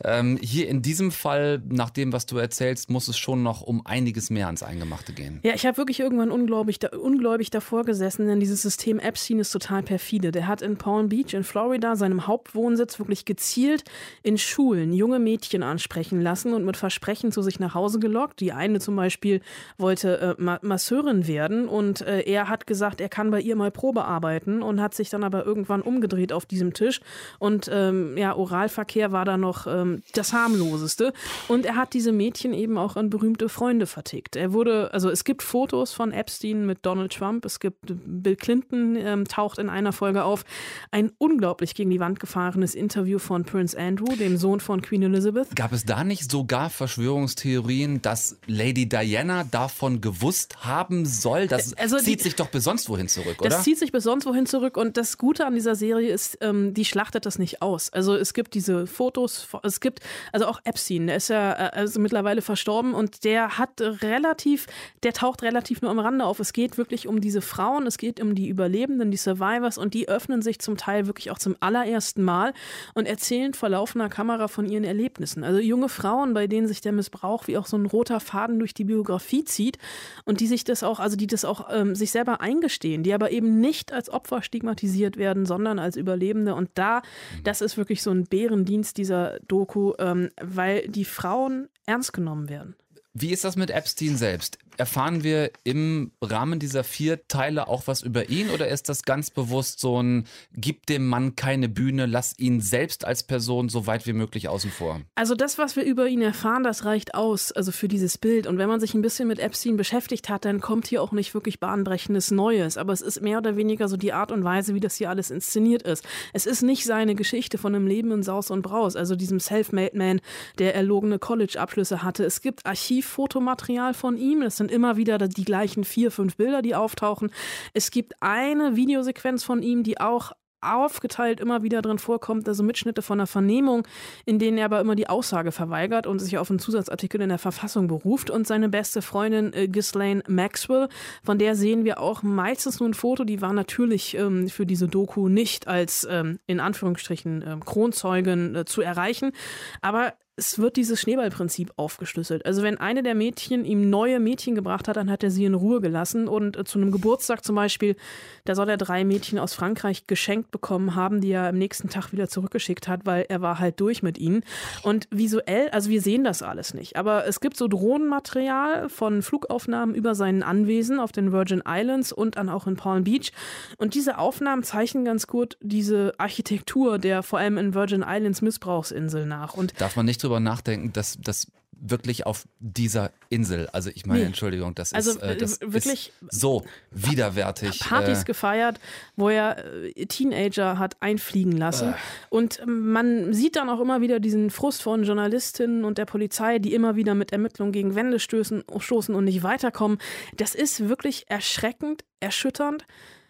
Ähm, hier in diesem Fall, nach dem, was du erzählst, muss es schon noch um einiges mehr ans Eingemachte gehen. Ja, ich habe wirklich irgendwann ungläubig, ungläubig davor gesessen, denn dieses System Epstein ist total total perfide. Der hat in Palm Beach in Florida, seinem Hauptwohnsitz, wirklich gezielt in Schulen junge Mädchen ansprechen lassen und mit Versprechen zu sich nach Hause gelockt. Die eine zum Beispiel wollte äh, Masseurin werden und äh, er hat gesagt, er kann bei ihr mal Probe arbeiten und hat sich dann aber irgendwann umgedreht auf diesem Tisch und ähm, ja, Oralverkehr war da noch ähm, das harmloseste und er hat diese Mädchen eben auch an berühmte Freunde vertickt. Er wurde, also es gibt Fotos von Epstein mit Donald Trump, es gibt Bill Clinton ähm, taucht in einer Folge auf, ein unglaublich gegen die Wand gefahrenes Interview von Prince Andrew, dem Sohn von Queen Elizabeth. Gab es da nicht sogar Verschwörungstheorien, dass Lady Diana davon gewusst haben soll? Das also zieht die, sich doch bis sonst wohin zurück, oder? Das zieht sich bis sonst wohin zurück und das Gute an dieser Serie ist, ähm, die schlachtet das nicht aus. Also es gibt diese Fotos, es gibt, also auch Epstein, der ist ja äh, also mittlerweile verstorben und der hat relativ, der taucht relativ nur am Rande auf. Es geht wirklich um diese Frauen, es geht um die Überlebenden, die Survivors und die öffnen sich zum Teil wirklich auch zum allerersten Mal und erzählen vor laufender Kamera von ihren Erlebnissen. Also junge Frauen, bei denen sich der Missbrauch wie auch so ein roter Faden durch die Biografie zieht und die sich das auch, also die das auch ähm, sich selber eingestehen, die aber eben nicht als Opfer stigmatisiert werden, sondern als Überlebende. Und da, mhm. das ist wirklich so ein Bärendienst dieser Doku, ähm, weil die Frauen ernst genommen werden. Wie ist das mit Epstein selbst? Erfahren wir im Rahmen dieser vier Teile auch was über ihn oder ist das ganz bewusst so ein, gib dem Mann keine Bühne, lass ihn selbst als Person so weit wie möglich außen vor? Also das, was wir über ihn erfahren, das reicht aus, also für dieses Bild. Und wenn man sich ein bisschen mit Epstein beschäftigt hat, dann kommt hier auch nicht wirklich bahnbrechendes Neues. Aber es ist mehr oder weniger so die Art und Weise, wie das hier alles inszeniert ist. Es ist nicht seine Geschichte von einem Leben in Saus und Braus, also diesem Self-Made Man, der erlogene College-Abschlüsse hatte. Es gibt Archivfotomaterial von ihm, das sind immer wieder die gleichen vier, fünf Bilder, die auftauchen. Es gibt eine Videosequenz von ihm, die auch aufgeteilt immer wieder drin vorkommt, also Mitschnitte von einer Vernehmung, in denen er aber immer die Aussage verweigert und sich auf einen Zusatzartikel in der Verfassung beruft. Und seine beste Freundin äh, Ghislaine Maxwell, von der sehen wir auch meistens nur ein Foto, die war natürlich ähm, für diese Doku nicht als ähm, in Anführungsstrichen ähm, Kronzeugin äh, zu erreichen. Aber es wird dieses Schneeballprinzip aufgeschlüsselt. Also wenn eine der Mädchen ihm neue Mädchen gebracht hat, dann hat er sie in Ruhe gelassen und äh, zu einem Geburtstag zum Beispiel, da soll er drei Mädchen aus Frankreich geschenkt bekommen haben, die er am nächsten Tag wieder zurückgeschickt hat, weil er war halt durch mit ihnen. Und visuell, also wir sehen das alles nicht, aber es gibt so Drohnenmaterial von Flugaufnahmen über seinen Anwesen auf den Virgin Islands und dann auch in Palm Beach. Und diese Aufnahmen zeichnen ganz gut diese Architektur der vor allem in Virgin Islands Missbrauchsinsel nach. Und Darf man nicht drüber nachdenken, dass das wirklich auf dieser Insel, also ich meine, nee. Entschuldigung, das also, ist, äh, das wirklich ist so widerwärtig. Partys äh, gefeiert, wo er äh, Teenager hat einfliegen lassen. Äh. Und man sieht dann auch immer wieder diesen Frust von Journalistinnen und der Polizei, die immer wieder mit Ermittlungen gegen Wände stößen, stoßen und nicht weiterkommen. Das ist wirklich erschreckend, erschütternd.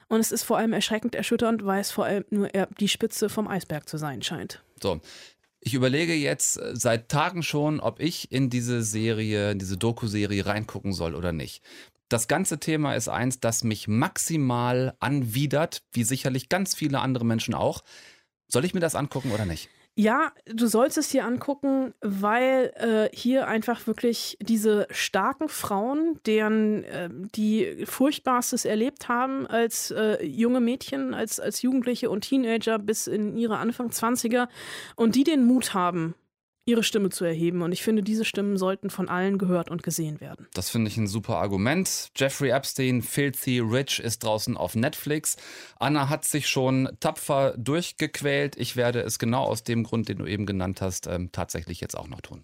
Und es ist vor allem erschreckend, erschütternd, weil es vor allem nur die Spitze vom Eisberg zu sein scheint. So, ich überlege jetzt äh, seit Tagen schon, ob ich in diese Serie, in diese Doku-Serie reingucken soll oder nicht. Das ganze Thema ist eins, das mich maximal anwidert, wie sicherlich ganz viele andere Menschen auch. Soll ich mir das angucken oder nicht? Ja, du sollst es dir angucken, weil äh, hier einfach wirklich diese starken Frauen, deren äh, die Furchtbarstes erlebt haben als äh, junge Mädchen, als, als Jugendliche und Teenager bis in ihre Anfang 20er und die den Mut haben, ihre Stimme zu erheben. Und ich finde, diese Stimmen sollten von allen gehört und gesehen werden. Das finde ich ein super Argument. Jeffrey Epstein, Filthy Rich, ist draußen auf Netflix. Anna hat sich schon tapfer durchgequält. Ich werde es genau aus dem Grund, den du eben genannt hast, ähm, tatsächlich jetzt auch noch tun.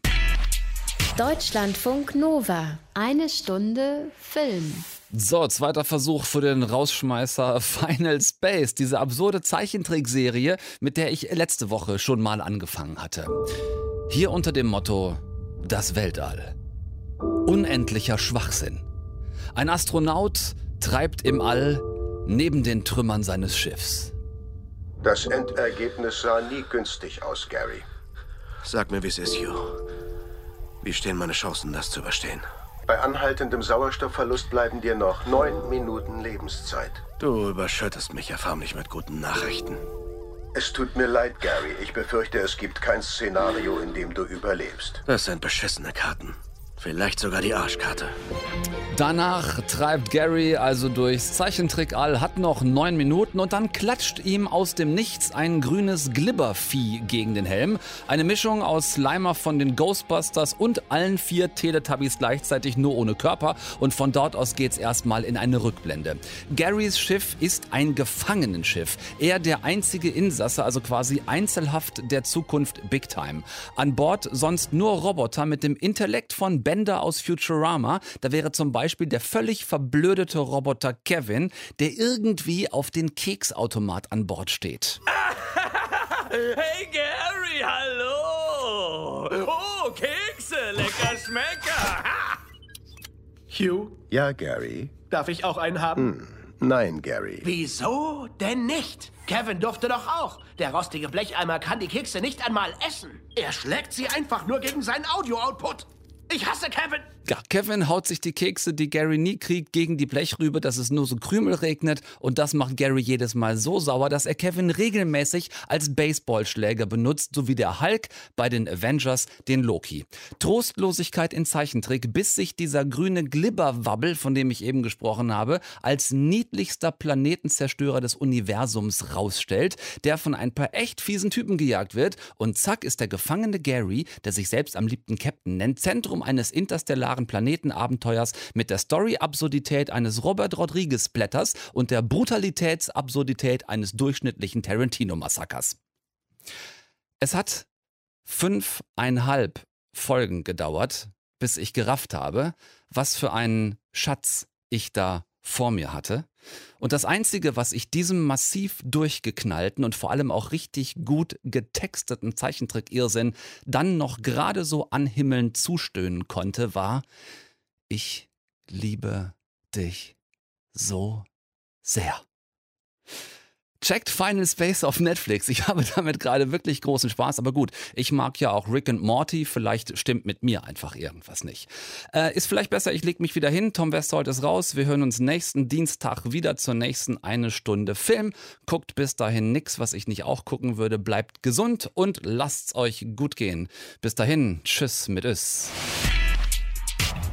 Deutschlandfunk Nova. Eine Stunde Film. So, zweiter Versuch für den Rausschmeißer Final Space, diese absurde Zeichentrickserie, mit der ich letzte Woche schon mal angefangen hatte. Hier unter dem Motto Das Weltall. Unendlicher Schwachsinn. Ein Astronaut treibt im All neben den Trümmern seines Schiffs. Das Endergebnis sah nie günstig aus, Gary. Sag mir, wie es ist, Hugh. Wie stehen meine Chancen, das zu überstehen? Bei anhaltendem Sauerstoffverlust bleiben dir noch neun Minuten Lebenszeit. Du überschüttest mich ja förmlich mit guten Nachrichten. Es tut mir leid, Gary. Ich befürchte, es gibt kein Szenario, in dem du überlebst. Das sind beschissene Karten. Vielleicht sogar die Arschkarte. Danach treibt Gary also durchs Zeichentrickall, hat noch neun Minuten und dann klatscht ihm aus dem Nichts ein grünes Glibbervieh gegen den Helm. Eine Mischung aus Slimer von den Ghostbusters und allen vier Teletubbies gleichzeitig nur ohne Körper und von dort aus geht's erstmal in eine Rückblende. Garys Schiff ist ein Gefangenenschiff. Er der einzige Insasse, also quasi einzelhaft der Zukunft Big Time. An Bord sonst nur Roboter mit dem Intellekt von Bender aus Futurama. Da wäre zum Beispiel der völlig verblödete Roboter Kevin, der irgendwie auf den Keksautomat an Bord steht. Hey Gary, hallo! Oh, Kekse, lecker Schmecker! Hugh? Ja, Gary? Darf ich auch einen haben? Hm. Nein, Gary. Wieso denn nicht? Kevin durfte doch auch. Der rostige Blecheimer kann die Kekse nicht einmal essen. Er schlägt sie einfach nur gegen seinen Audio-Output. Ich hasse Kevin! Ja, Kevin haut sich die Kekse, die Gary nie kriegt, gegen die Blechrübe, dass es nur so Krümel regnet. Und das macht Gary jedes Mal so sauer, dass er Kevin regelmäßig als Baseballschläger benutzt, so wie der Hulk bei den Avengers den Loki. Trostlosigkeit in Zeichentrick, bis sich dieser grüne Glibberwabbel, von dem ich eben gesprochen habe, als niedlichster Planetenzerstörer des Universums rausstellt, der von ein paar echt fiesen Typen gejagt wird. Und zack ist der gefangene Gary, der sich selbst am liebten Captain nennt, Zentrum eines interstellaren wunderbaren Planetenabenteuers mit der Story-Absurdität eines Robert Rodriguez-Blätters und der Brutalitätsabsurdität eines durchschnittlichen Tarantino-Massakers. Es hat fünfeinhalb Folgen gedauert, bis ich gerafft habe, was für einen Schatz ich da vor mir hatte. Und das Einzige, was ich diesem massiv durchgeknallten und vor allem auch richtig gut getexteten Zeichentrick-Irrsinn dann noch gerade so anhimmelnd zustöhnen konnte, war, ich liebe dich so sehr. Checkt Final Space auf Netflix. Ich habe damit gerade wirklich großen Spaß, aber gut, ich mag ja auch Rick und Morty. Vielleicht stimmt mit mir einfach irgendwas nicht. Äh, ist vielleicht besser, ich leg mich wieder hin. Tom Westholt ist raus. Wir hören uns nächsten Dienstag wieder zur nächsten eine Stunde Film. Guckt bis dahin nix, was ich nicht auch gucken würde. Bleibt gesund und lasst's euch gut gehen. Bis dahin, tschüss mit Ös.